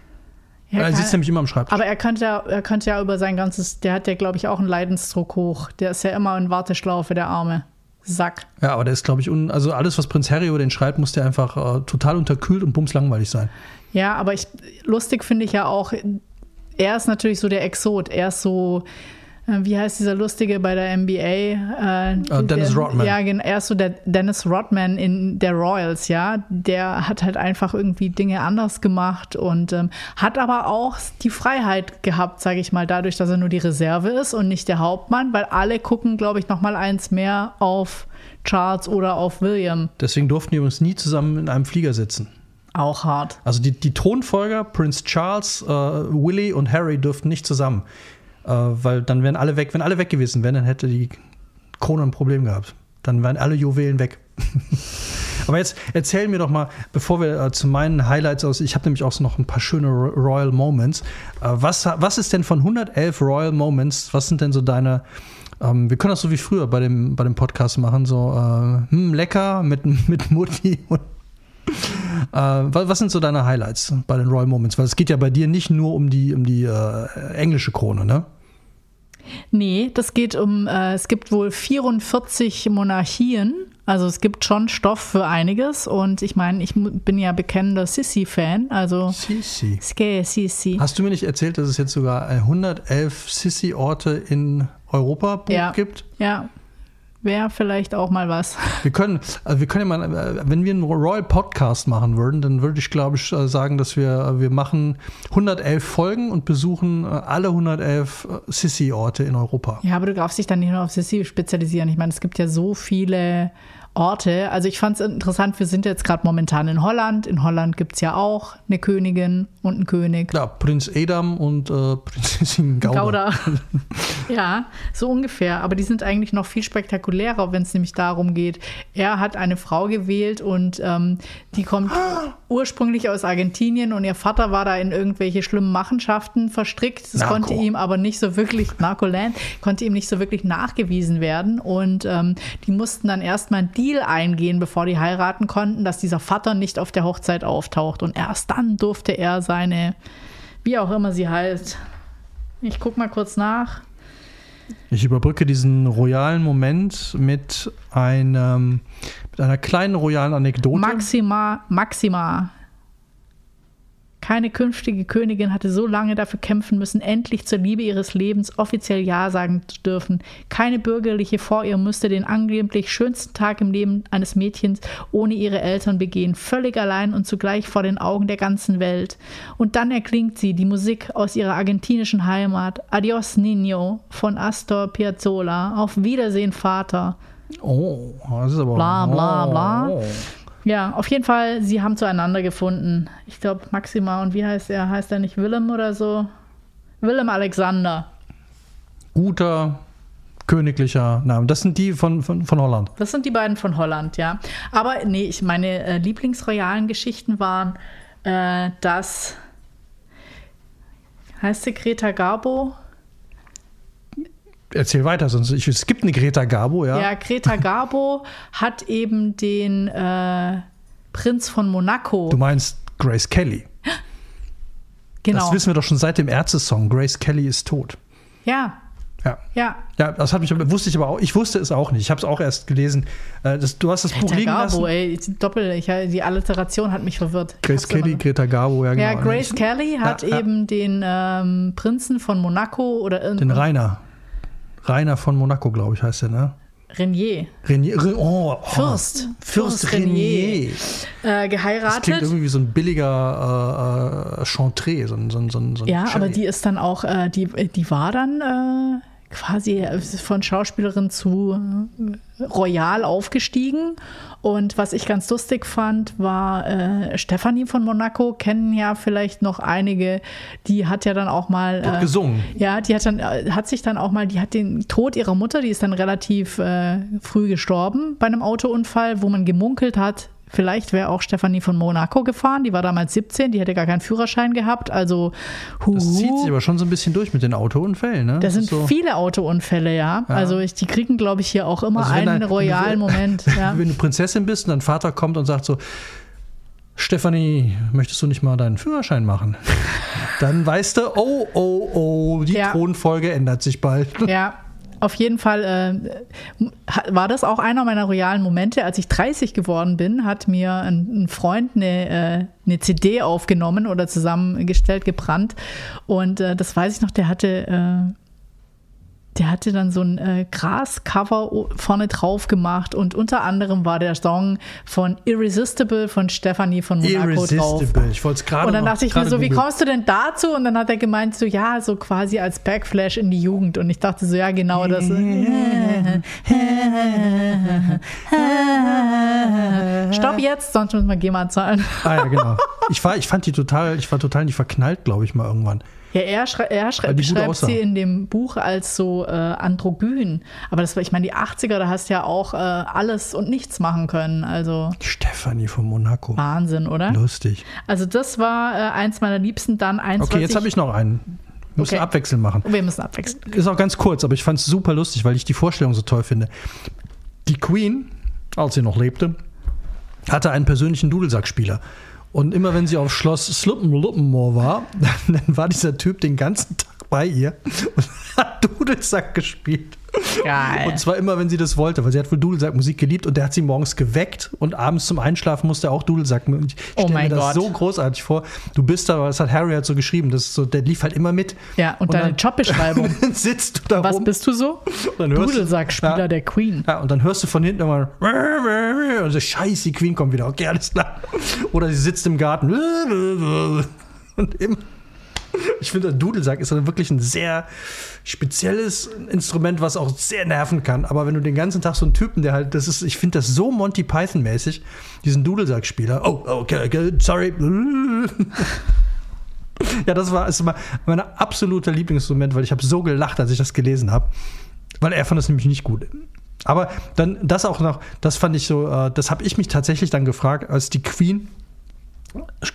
Ja, er kann- sitzt nämlich immer am Schreibtisch. aber er könnte, ja, er könnte ja über sein ganzes, der hat ja, glaube ich, auch einen Leidensdruck hoch. Der ist ja immer in Warteschlaufe, der arme Sack. ja, aber der ist, glaube ich, un also alles, was Prinz Harry über den schreibt, muss der einfach äh, total unterkühlt und bumslangweilig sein. Ja, aber ich, lustig finde ich ja auch, er ist natürlich so der Exot. Er ist so, wie heißt dieser Lustige bei der NBA? Äh, Dennis der, Rodman. Ja, genau, er ist so der Dennis Rodman in der Royals, ja. Der hat halt einfach irgendwie Dinge anders gemacht und ähm, hat aber auch die Freiheit gehabt, sage ich mal, dadurch, dass er nur die Reserve ist und nicht der Hauptmann, weil alle gucken, glaube ich, noch mal eins mehr auf Charles oder auf William. Deswegen durften die übrigens nie zusammen in einem Flieger sitzen. Auch hart. Also die, die Thronfolger, Prinz Charles, äh, Willy und Harry dürften nicht zusammen. Äh, weil dann wären alle weg. Wenn alle weg gewesen wären, dann hätte die Krone ein Problem gehabt. Dann wären alle Juwelen weg. Aber jetzt erzähl mir doch mal, bevor wir äh, zu meinen Highlights aus, ich habe nämlich auch so noch ein paar schöne Ro- Royal Moments. Äh, was, was ist denn von 111 Royal Moments, was sind denn so deine, ähm, wir können das so wie früher bei dem, bei dem Podcast machen, so äh, hm, lecker mit, mit Mutti und äh, wa- was sind so deine Highlights bei den Royal Moments? Weil es geht ja bei dir nicht nur um die, um die äh, englische Krone, ne? Nee, das geht um, äh, es gibt wohl 44 Monarchien. Also es gibt schon Stoff für einiges. Und ich meine, ich bin ja bekennender Sissy-Fan. Also Sissi. Ske Sissy. Hast du mir nicht erzählt, dass es jetzt sogar äh, 111 Sissi-Orte in Europa Ja. gibt? Ja, wäre vielleicht auch mal was. Wir können, also wir können ja mal, äh, wenn wir einen Royal Podcast machen würden, dann würde ich, glaube ich, äh, sagen, dass wir, äh, wir machen 111 Folgen und besuchen äh, alle 111 äh, Sissi-Orte in Europa. Ja, aber du darfst dich dann nicht nur auf Sissy spezialisieren. Ich meine, es gibt ja so viele Orte. Also ich fand es interessant, wir sind jetzt gerade momentan in Holland. In Holland gibt es ja auch eine Königin und einen König. Ja, Prinz Edam und äh, Prinzessin Gauda. Gouda. ja, so ungefähr. Aber die sind eigentlich noch viel spektakulärer, wenn es nämlich darum geht. Er hat eine Frau gewählt und ähm, die kommt ursprünglich aus Argentinien und ihr Vater war da in irgendwelche schlimmen Machenschaften verstrickt. Das Narco. konnte ihm aber nicht so wirklich, Narcoland, konnte ihm nicht so wirklich nachgewiesen werden. Und ähm, die mussten dann erstmal einen Deal eingehen, bevor die heiraten konnten, dass dieser Vater nicht auf der Hochzeit auftaucht. Und erst dann durfte er seine, wie auch immer sie heißt, ich guck mal kurz nach. Ich überbrücke diesen royalen Moment mit, einem, mit einer kleinen royalen Anekdote. Maxima, Maxima. Keine künftige Königin hatte so lange dafür kämpfen müssen, endlich zur Liebe ihres Lebens offiziell Ja sagen zu dürfen. Keine bürgerliche vor ihr müsste den angeblich schönsten Tag im Leben eines Mädchens ohne ihre Eltern begehen, völlig allein und zugleich vor den Augen der ganzen Welt. Und dann erklingt sie, die Musik aus ihrer argentinischen Heimat. Adios, Niño von Astor Piazzolla. Auf Wiedersehen, Vater. oh, das ist aber. Bla, bla, bla. Oh. Ja, auf jeden Fall, sie haben zueinander gefunden. Ich glaube, Maxima und wie heißt er? Heißt er nicht Willem oder so? Willem Alexander. Guter, königlicher Name. Das sind die von, von, von Holland. Das sind die beiden von Holland, ja. Aber nee, ich meine äh, Lieblingsroyalen Geschichten waren, äh, dass heißt sie Greta Garbo? Erzähl weiter, sonst ich, es gibt eine Greta Garbo, ja. Ja, Greta Garbo hat eben den äh, Prinz von Monaco. Du meinst Grace Kelly. genau. Das wissen wir doch schon seit dem Ärzte-Song. Grace Kelly ist tot. Ja, Ja. Ja. Ja, das hat mich, wusste ich aber auch, ich wusste es auch nicht. Ich habe es auch erst gelesen. Äh, das, du hast das Buch Greta liegen Garbo, lassen. ey, Doppel, ich, die Alliteration hat mich verwirrt. Grace Kelly, Greta Garbo, ja genau. Ja, Grace Kelly hat Ja, ja. eben den ähm, Prinzen von Monaco oder Den Rainer. Rainer von Monaco, glaube ich, heißt der, ne? Renier Renier, Re- oh, oh, Fürst. Fürst Fürst Renier. äh, Das klingt geheiratet. irgendwie wie so ein billiger äh, äh, Chantre, so ein, so ein, so ein, Ja, aber Sherry. die ist dann auch, äh, die, die war dann äh, quasi von Schauspielerin zu royal aufgestiegen. Und was ich ganz lustig fand, war äh, Stefanie von Monaco, kennen ja vielleicht noch einige, die hat ja dann auch mal. Äh, gesungen. ja, die hat dann, äh, hat sich dann auch mal, die hat den Tod ihrer Mutter, die ist dann relativ äh, früh gestorben bei einem Autounfall, wo man gemunkelt hat, vielleicht wäre auch Stefanie von Monaco gefahren. Die war damals 17, die hätte gar keinen Führerschein gehabt. Also, huhu. Das zieht sich aber schon so ein bisschen durch mit den Autounfällen, ne? Das sind so, viele Autounfälle, ja. Also ich, die kriegen, glaube ich, hier auch immer Also einen ein- royalen Moment. Ja. Wenn du Prinzessin bist und dein Vater kommt und sagt so, Stefanie, möchtest du nicht mal deinen Führerschein machen? Dann weißt du, oh, oh, oh, die Ja. Thronfolge ändert sich bald. Ja, auf jeden Fall äh, war das auch einer meiner royalen Momente. Als ich 30 geworden bin, hat mir ein, ein Freund eine, äh, eine CD aufgenommen oder zusammengestellt, gebrannt. Und äh, das weiß ich noch, der hatte, äh, der hatte dann so ein äh, Grascover vorne drauf gemacht. Und unter anderem war der Song von Irresistible von Stephanie von Monaco drauf. Irresistible. Ich wollte es gerade Und dann dachte ich mir so, wie googeln. kommst du denn dazu? Und dann hat er gemeint, so ja, so quasi als Backflash in die Jugend. Und ich dachte so, ja, genau das. Stopp jetzt, sonst müssen wir GEMA zahlen. Ah ja, genau. Ich, war, ich fand die total, ich war total nicht verknallt, glaube ich, mal irgendwann. Ja, er, er schrei beschreibt sie in dem Buch als so äh, androgyn. Aber das war, ich meine, die 80er, da hast du ja auch äh, alles und nichts machen können. Also Stefanie von Monaco. Wahnsinn, oder? Lustig. Also das war äh, eins meiner Liebsten. Dann eins, Okay, jetzt habe ich noch einen. Wir müssen Okay. abwechseln machen. Wir müssen abwechseln. Ist auch ganz kurz, aber ich fand es super lustig, weil ich die Vorstellung so toll finde. Die Queen, als sie noch lebte, hatte einen persönlichen Dudelsackspieler. Und immer wenn sie auf Schloss Sluppenluppenmoor war, dann war dieser Typ den ganzen Tag bei ihr und hat Dudelsack gespielt. Geil. Und zwar immer, wenn sie das wollte, weil sie hat wohl Dudelsackmusik geliebt und der hat sie morgens geweckt und abends zum Einschlafen musste er auch Dudelsack. Ich Oh stell mein mir das Gott. so großartig vor. Du bist da, das hat Harry halt so geschrieben, das so, der lief halt immer mit. Ja, und, deine dann- Jobbeschreibung. dann sitzt du da Was rum. bist du so? Dann hörst du- Dudelsackspieler Ja. der Queen. Ja, und dann hörst du von hinten immer und so, scheiße, die Queen kommt wieder. Okay, alles klar. Oder sie sitzt im Garten. Und immer. Ich finde, der Dudelsack ist wirklich ein sehr spezielles Instrument, was auch sehr nerven kann. Aber wenn du den ganzen Tag so einen Typen, der halt, das ist, ich finde das so Monty Python-mäßig, diesen Dudelsackspieler. Oh, okay, okay, sorry. Ja, das war ist immer mein absoluter Lieblingsinstrument, weil ich habe so gelacht, als ich das gelesen habe. Weil er fand das nämlich nicht gut. Aber dann das auch noch, das fand ich so, äh, das habe ich mich tatsächlich dann gefragt, als die Queen,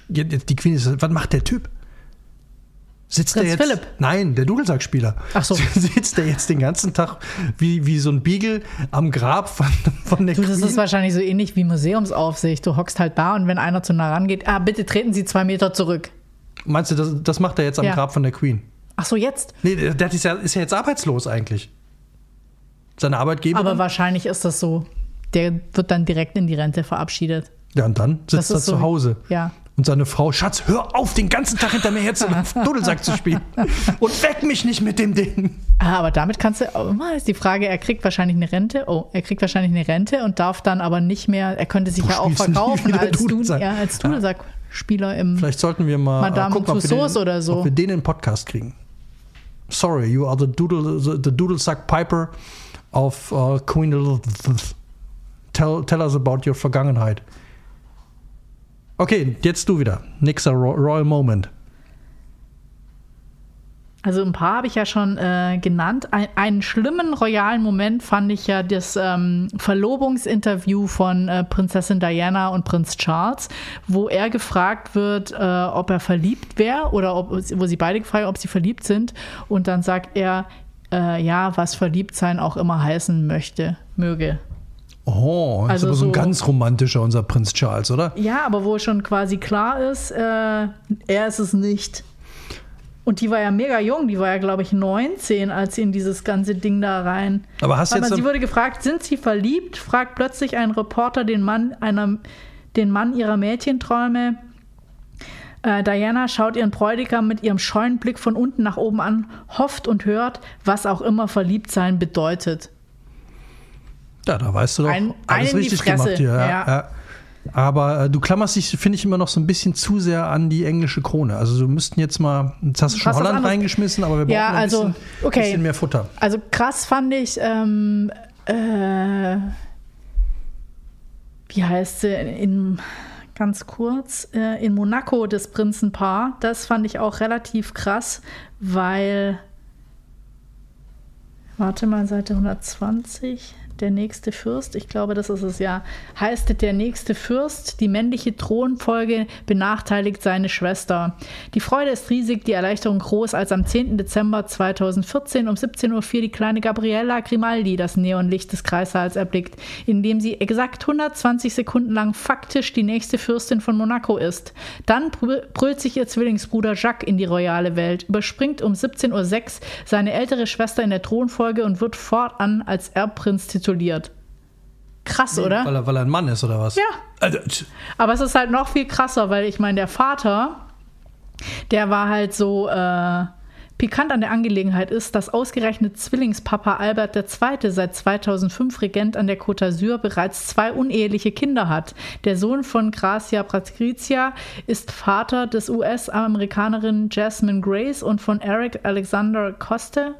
die Queen ist, was macht der Typ? Sitzt der Prinz jetzt? Philipp. Nein, der Dudelsackspieler. Ach so. Sitzt der jetzt den ganzen Tag wie, wie so ein Beagle am Grab von, von der Du, das Queen? ist wahrscheinlich so ähnlich wie Museumsaufsicht. Du hockst halt da und wenn einer zu nah rangeht, ah, bitte treten Sie zwei Meter zurück. Meinst du, das, das macht er jetzt am Ja. Grab von der Queen? Ach so, jetzt. Nee, der, der ist, ja, ist ja jetzt arbeitslos eigentlich. Seine Arbeitgeber. Aber wahrscheinlich ist das so. Der wird dann direkt in die Rente verabschiedet. ja, und dann Das sitzt er ist so- zu Hause. Ja. Und seine Frau, Schatz, hör auf, den ganzen Tag hinter mir herzulaufen, Dudelsack zu spielen. Und weck mich nicht mit dem Ding. Ah, aber damit kannst du, oh, ist die Frage, er kriegt wahrscheinlich eine Rente. Oh, er kriegt wahrscheinlich eine Rente und darf dann aber nicht mehr, er könnte sich Du ja auch verkaufen als, du, Dudelsack. ja, als Dudelsackspieler im. Vielleicht sollten wir mal Madame gucken, ob wir, Tussauds den, oder so. ob wir den in den Podcast kriegen. Sorry, you are the, Doodle, the, the Dudelsack Piper of uh, Queen Elizabeth. Tell, tell us about your Vergangenheit. Okay, jetzt du wieder. Nächster Ro Royal Moment. Also ein paar habe ich ja schon äh, genannt. Ein, einen schlimmen royalen Moment fand ich ja das ähm, Verlobungsinterview von äh, Prinzessin Diana und Prinz Charles, wo er gefragt wird, äh, ob er verliebt wäre oder ob, wo sie beide gefragt, ob sie verliebt sind. Und dann sagt er, äh, ja, was verliebt sein auch immer heißen möchte, möge. Oh, ist Also aber so ein ganz romantischer, unser Prinz Charles, oder? Ja, aber wo schon quasi klar ist, äh, er ist es nicht. Und die war ja mega jung, die war ja, glaube ich, 19, als sie in dieses ganze Ding da rein. Aber hast du jetzt. Sie wurde gefragt, sind sie verliebt? fragt plötzlich ein Reporter den Mann, einer, den Mann ihrer Mädchenträume. Äh, Diana schaut ihren Bräutigam mit ihrem scheuen Blick von unten nach oben an, hofft und hört, was auch immer Verliebtsein bedeutet. Ja, da weißt du doch Ein- alles richtig gemacht hier. Ja, ja. Aber äh, du klammerst dich, finde ich, immer noch so ein bisschen zu sehr an die englische Krone. Also du müssten jetzt mal, jetzt hast du schon Holland reingeschmissen, aber wir brauchen Ja, noch ein also, bisschen, okay. bisschen mehr Futter. Also krass fand ich, ähm, äh, wie heißt sie, in, ganz kurz, äh, in Monaco das Prinzenpaar. Das fand ich auch relativ krass, weil, warte mal, Seite 120. Der nächste Fürst, ich glaube, das ist es ja, heißt der nächste Fürst, die männliche Thronfolge benachteiligt seine Schwester. Die Freude ist riesig, die Erleichterung groß, als am 10. Dezember 2014 um 17.04 Uhr die kleine Gabriella Grimaldi das Neonlicht des Kreissaals erblickt, indem sie exakt 120 Sekunden lang faktisch die nächste Fürstin von Monaco ist. Dann brü- brüllt sich ihr Zwillingsbruder Jacques in die royale Welt, überspringt um 17.06 Uhr seine ältere Schwester in der Thronfolge und wird fortan als Erbprinz tituliert. Krass, oder? Weil er, weil er ein Mann ist oder was? Ja. Also, Aber es ist halt noch viel krasser, weil ich meine, der Vater, der war halt so äh, pikant an der Angelegenheit ist, dass ausgerechnet Zwillingspapa Albert II. seit 2005 Regent an der Côte d'Azur bereits zwei uneheliche Kinder hat. Der Sohn von Gracia Patricia ist Vater des US-Amerikanerinnen Jasmine Grace und von Eric Alexander Coste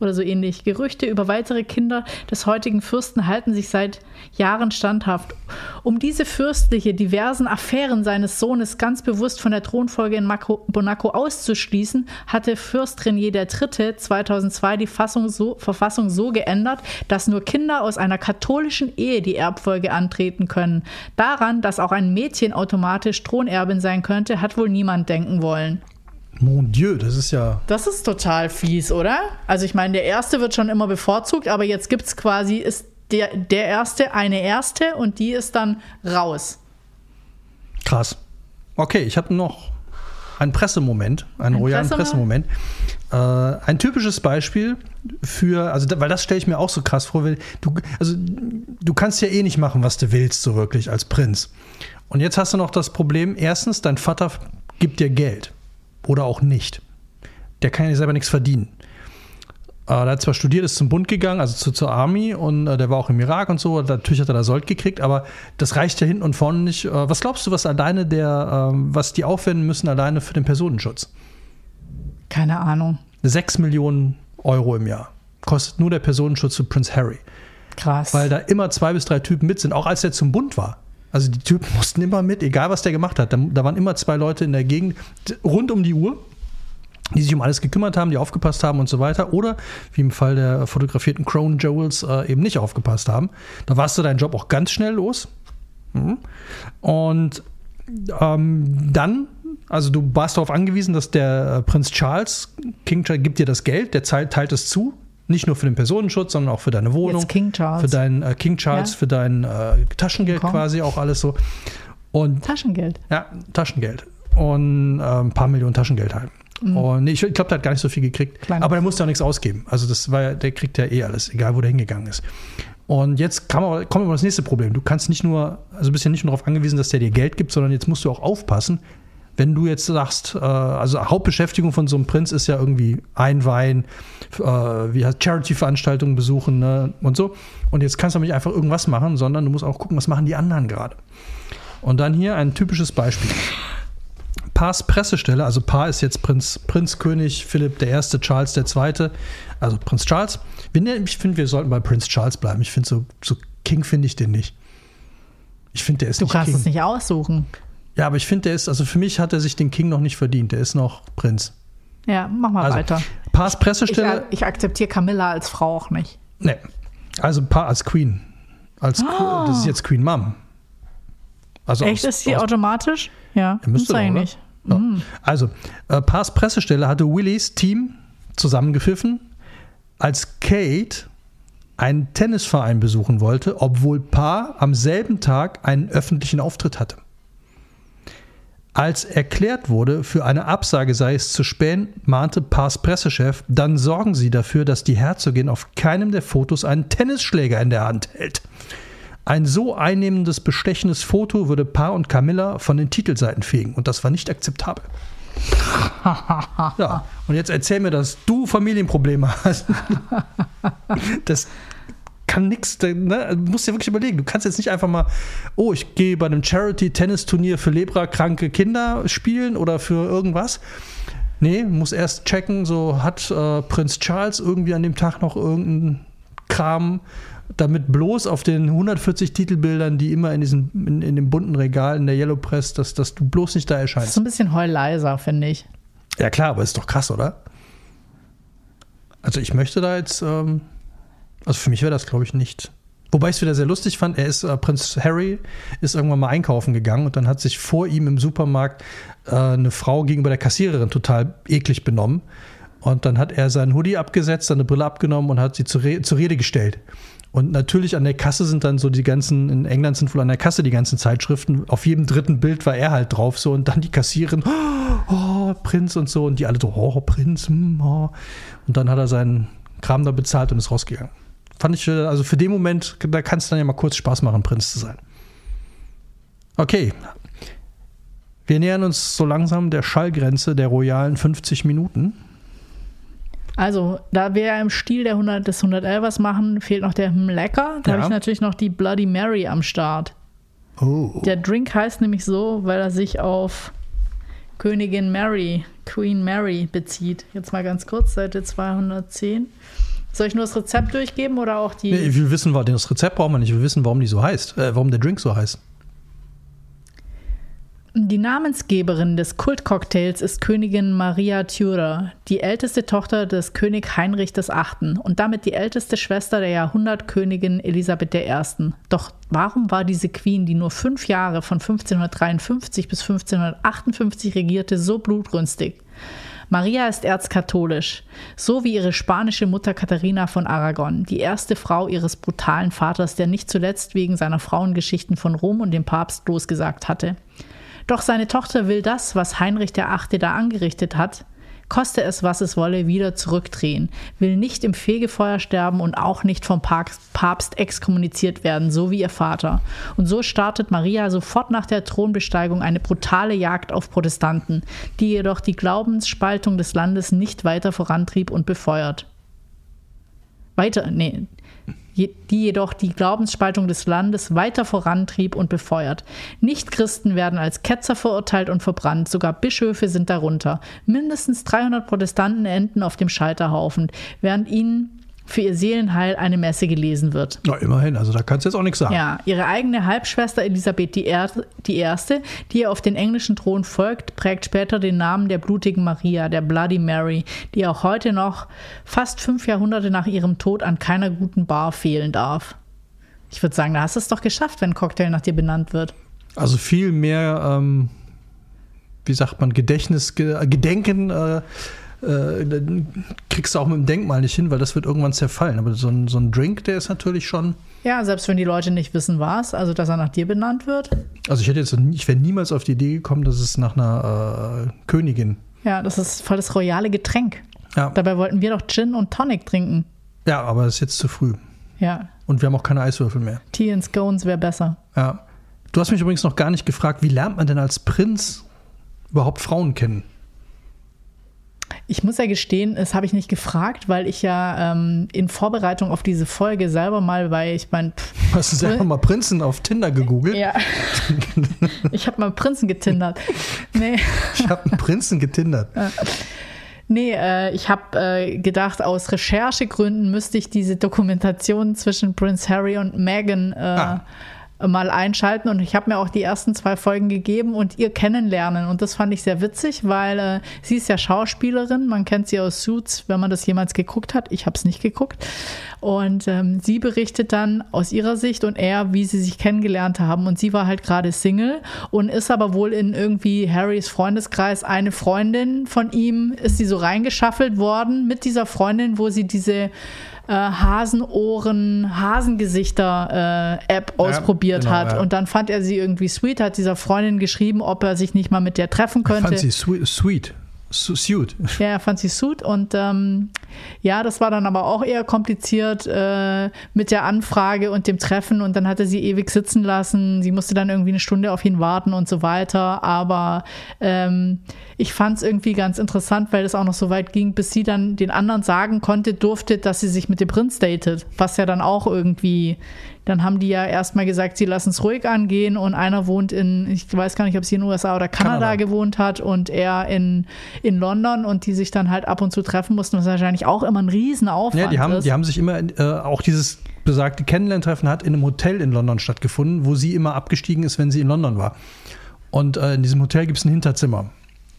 oder so ähnlich. Gerüchte über weitere Kinder des heutigen Fürsten halten sich seit Jahren standhaft. Um diese fürstliche, diversen Affären seines Sohnes ganz bewusst von der Thronfolge in Monaco auszuschließen, hatte Fürst René III. 2002 die so, Verfassung so geändert, dass nur Kinder aus einer katholischen Ehe die Erbfolge antreten können. Daran, dass auch ein Mädchen automatisch Thronerbin sein könnte, hat wohl niemand denken wollen. Mon Dieu, das ist ja. Das ist total fies, oder? Also ich meine, der erste wird schon immer bevorzugt, aber jetzt gibt es quasi, ist der, der erste eine erste und die ist dann raus. Krass. Okay, ich habe noch einen Pressemoment, einen Ein royalen Pressemoment? Pressemoment. Äh, ein typisches Beispiel für, also weil das stelle ich mir auch so krass vor, weil du, also du kannst ja eh nicht machen, was du willst, so wirklich als Prinz. Und jetzt hast du noch das Problem, erstens, dein Vater gibt dir Geld. Oder auch nicht. Der kann ja selber nichts verdienen. Äh, der hat zwar studiert, ist zum Bund gegangen, also zu, zur Army und äh, der war auch im Irak und so. Natürlich hat er da Sold gekriegt, aber das reicht ja hinten und vorne nicht. Äh, was glaubst du, was alleine der, ähm, was die aufwenden müssen alleine für den Personenschutz? Keine Ahnung. 6 Millionen Euro im Jahr kostet nur der Personenschutz für Prince Harry, Krass. weil da immer zwei bis drei Typen mit sind, auch als er zum Bund war. Also die Typen mussten immer mit, egal was der gemacht hat. Da, da waren immer zwei Leute in der Gegend rund um die Uhr, die sich um alles gekümmert haben, die aufgepasst haben und so weiter. Oder wie im Fall der fotografierten Crown Jewels äh, eben nicht aufgepasst haben. Da warst du deinen Job auch ganz schnell los. Mhm. Und ähm, dann, also du warst darauf angewiesen, dass der äh, Prinz Charles, King Charles, gibt dir das Geld, der teilt es zu. Nicht nur für den Personenschutz, sondern auch für deine Wohnung. Jetzt King Charles. Für dein äh, King Charles, Ja. für dein äh, Taschengeld Komm. quasi auch alles so. Und Taschengeld. ja, Taschengeld. Und äh, ein paar Millionen Taschengeld halt. Und nee, ich glaube, der hat gar nicht so viel gekriegt. Mhm. Kleiner. Aber der musste auch nichts ausgeben. Also das war ja, der kriegt ja eh alles, egal wo der hingegangen ist. Und jetzt kam aber, kommt aber das nächste Problem. Du kannst nicht nur, also bist ja nicht nur darauf angewiesen, dass der dir Geld gibt, sondern jetzt musst du auch aufpassen, wenn du jetzt sagst, äh, also Hauptbeschäftigung von so einem Prinz ist ja irgendwie einweihen, äh, wie heißt Charity-Veranstaltungen besuchen ne, und so. Und jetzt kannst du nicht einfach irgendwas machen, sondern du musst auch gucken, was machen die anderen gerade. Und dann hier ein typisches Beispiel. Paars Pressestelle, also Paar ist jetzt Prinz, Prinz König Philipp I., Charles II., also Prinz Charles. Ich finde, wir sollten bei Prinz Charles bleiben. Ich finde, so, so King finde ich den nicht. Ich finde, der ist Du nicht kannst King. es nicht aussuchen. Ja, aber ich finde, der ist, also für mich hat er sich den King noch nicht verdient. Der ist noch Prinz. Ja, mach mal Also, weiter. Paars Ich, Pressestelle. ich akzeptiere Camilla als Frau auch nicht. Nee. Also Paar als Queen. Als, Ah. Das ist jetzt Queen Mom. Also Echt, aus- ist sie automatisch? Ja, müsste doch, eigentlich. Ja. Also, äh, Paars Pressestelle hatte Willys Team zusammengepfiffen, als Kate einen Tennisverein besuchen wollte, obwohl Paar am selben Tag einen öffentlichen Auftritt hatte. Als erklärt wurde, für eine Absage sei es zu spät, mahnte Pars Pressechef, dann sorgen Sie dafür, dass die Herzogin auf keinem der Fotos einen Tennisschläger in der Hand hält. Ein so einnehmendes, bestechendes Foto würde Paar und Camilla von den Titelseiten fegen und das war nicht akzeptabel. ja, und jetzt erzähl mir, dass du Familienprobleme hast. das kann nichts, ne? Du musst dir wirklich überlegen. Du kannst jetzt nicht einfach mal, oh, ich gehe bei einem Charity-Tennisturnier für Lebra-kranke Kinder spielen oder für irgendwas. Nee, muss erst checken, so hat äh, Prinz Charles irgendwie an dem Tag noch irgendeinen Kram, damit bloß auf den 140 Titelbildern, die immer in diesem, in, in dem bunten Regal in der Yellow Press, dass, dass du bloß nicht da erscheinst. Das ist so ein bisschen heuleiser, finde ich. Ja, klar, aber ist doch krass, oder? Also ich möchte da jetzt. Ähm also für mich wäre das, glaube ich, nicht. Wobei ich es wieder sehr lustig fand, er ist, äh, Prinz Harry ist irgendwann mal einkaufen gegangen und dann hat sich vor ihm im Supermarkt äh, eine Frau gegenüber der Kassiererin total eklig benommen. Und dann hat er seinen Hoodie abgesetzt, seine Brille abgenommen und hat sie zur, Re zur Rede gestellt. Und natürlich an der Kasse sind dann so die ganzen, in England sind wohl an der Kasse die ganzen Zeitschriften. Auf jedem dritten Bild war er halt drauf so und dann die Kassiererin, oh, Prinz und so. Und die alle so, oh, Prinz, hm, oh. Und dann hat er seinen Kram da bezahlt und ist rausgegangen fand ich, äh, also für den Moment, da kann es dann ja mal kurz Spaß machen, Prinz zu sein. Okay. Wir nähern uns so langsam der Schallgrenze der royalen 50 Minuten. Also, da wir ja im Stil der 100, des 111ers machen, fehlt noch der hm, Lecker. Da ja. habe ich natürlich noch die Bloody Mary am Start. Oh. Der Drink heißt nämlich so, weil er sich auf Königin Mary, Queen Mary bezieht. Jetzt mal ganz kurz, Seite 210. Soll ich nur das Rezept durchgeben oder auch die. Nee, wir wissen, das Rezept brauchen wir nicht. Wir wissen, warum die so heißt, äh, warum der Drink so heißt. Die Namensgeberin des Kultcocktails ist Königin Maria Tudor, die älteste Tochter des König Heinrich VIII. und damit die älteste Schwester der Jahrhundertkönigin Elisabeth I. Doch warum war diese Queen, die nur fünf Jahre von 1553 bis 1558 regierte, so blutrünstig? Maria ist erzkatholisch, so wie ihre spanische Mutter Katharina von Aragon, die erste Frau ihres brutalen Vaters, der nicht zuletzt wegen seiner Frauengeschichten von Rom und dem Papst losgesagt hatte. Doch seine Tochter will das, was Heinrich VIII. da angerichtet hat, koste es, was es wolle, wieder zurückdrehen, will nicht im Fegefeuer sterben und auch nicht vom Papst exkommuniziert werden, so wie ihr Vater. Und so startet Maria sofort nach der Thronbesteigung eine brutale Jagd auf Protestanten, die jedoch die Glaubensspaltung des Landes nicht weiter vorantrieb und befeuert. Weiter, nee, die jedoch die Glaubensspaltung des Landes weiter vorantrieb und befeuert. Nichtchristen werden als Ketzer verurteilt und verbrannt, sogar Bischöfe sind darunter. Mindestens 300 Protestanten enden auf dem Scheiterhaufen, während ihnen für ihr Seelenheil eine Messe gelesen wird. Na, immerhin, also da kannst du jetzt auch nichts sagen. Ja, ihre eigene Halbschwester Elisabeth I., die Erste, die ihr auf den englischen Thron folgt, prägt später den Namen der blutigen Maria, der Bloody Mary, die auch heute noch, fast fünf Jahrhunderte nach ihrem Tod, an keiner guten Bar fehlen darf. Ich würde sagen, da hast du es doch geschafft, wenn ein Cocktail nach dir benannt wird. Also viel mehr, ähm, wie sagt man, Gedächtnis, Gedenken. Äh äh, kriegst du auch mit dem Denkmal nicht hin, weil das wird irgendwann zerfallen. Aber so ein, so ein Drink, der ist natürlich schon. Ja, selbst wenn die Leute nicht wissen, was, also dass er nach dir benannt wird. Also ich hätte jetzt, ich wäre niemals auf die Idee gekommen, dass es nach einer äh, Königin. Ja, das ist voll das royale Getränk. Ja. Dabei wollten wir doch Gin und Tonic trinken. Ja, aber das ist jetzt zu früh. Ja. Und wir haben auch keine Eiswürfel mehr. Tea and Scones wäre besser. Ja. Du hast mich übrigens noch gar nicht gefragt, wie lernt man denn als Prinz überhaupt Frauen kennen? Ich muss ja gestehen, das habe ich nicht gefragt, weil ich ja ähm, in Vorbereitung auf diese Folge selber mal bei, ich meine. Hast du selber mal Prinzen auf Tinder gegoogelt? Ja. ich habe mal Prinzen getindert. Nee. Ich habe einen Prinzen getindert. Nee, äh, ich habe äh, gedacht, aus Recherchegründen müsste ich diese Dokumentation zwischen Prince Harry und Meghan äh, ah mal einschalten. Und ich habe mir auch die ersten zwei Folgen gegeben und ihr kennenlernen. Und das fand ich sehr witzig, weil äh, sie ist ja Schauspielerin, man kennt sie aus Suits, wenn man das jemals geguckt hat. Ich habe es nicht geguckt. Und ähm, sie berichtet dann aus ihrer Sicht und er, wie sie sich kennengelernt haben. Und sie war halt gerade Single und ist aber wohl in irgendwie Harrys Freundeskreis. Eine Freundin von ihm ist sie so reingeschaffelt worden mit dieser Freundin, wo sie diese äh, Hasenohren, Hasengesichter-App äh, ausprobiert genau, hat. Ja. Und dann fand er sie irgendwie sweet, hat dieser Freundin geschrieben, ob er sich nicht mal mit der treffen könnte. Ich fand sie sweet. Suit. Ja, er fand sie Suit und ähm, ja, das war dann aber auch eher kompliziert äh, mit der Anfrage und dem Treffen und dann hat er sie ewig sitzen lassen. Sie musste dann irgendwie eine Stunde auf ihn warten und so weiter. Aber ähm, ich fand es irgendwie ganz interessant, weil es auch noch so weit ging, bis sie dann den anderen sagen konnte, durfte, dass sie sich mit dem Prinz datet, was ja dann auch irgendwie dann haben die ja erstmal gesagt, sie lassen es ruhig angehen und einer wohnt in, ich weiß gar nicht, ob sie in den USA oder Kanada, Kanada, gewohnt hat und er in, in London und die sich dann halt ab und zu treffen mussten, was wahrscheinlich auch immer ein Riesenaufwand ja, die haben, ist. Die haben sich immer, äh, auch dieses besagte Kennenlerntreffen hat in einem Hotel in London stattgefunden, wo sie immer abgestiegen ist, wenn sie in London war. Und äh, in diesem Hotel gibt es ein Hinterzimmer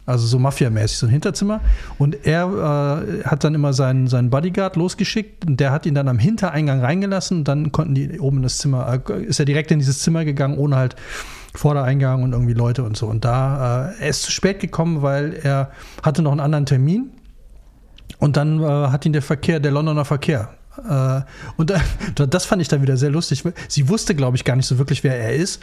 also so Mafia-mäßig, so ein Hinterzimmer. Und er äh, hat dann immer seinen, seinen Bodyguard losgeschickt und der hat ihn dann am Hintereingang reingelassen und dann konnten die oben in das Zimmer, äh, ist er direkt in dieses Zimmer gegangen, ohne halt Vordereingang und irgendwie Leute und so. Und da, äh, er ist zu spät gekommen, weil er hatte noch einen anderen Termin und dann äh, hat ihn der Verkehr, der Londoner Verkehr äh, und das fand ich dann wieder sehr lustig. Sie wusste, glaube ich, gar nicht so wirklich, wer er ist.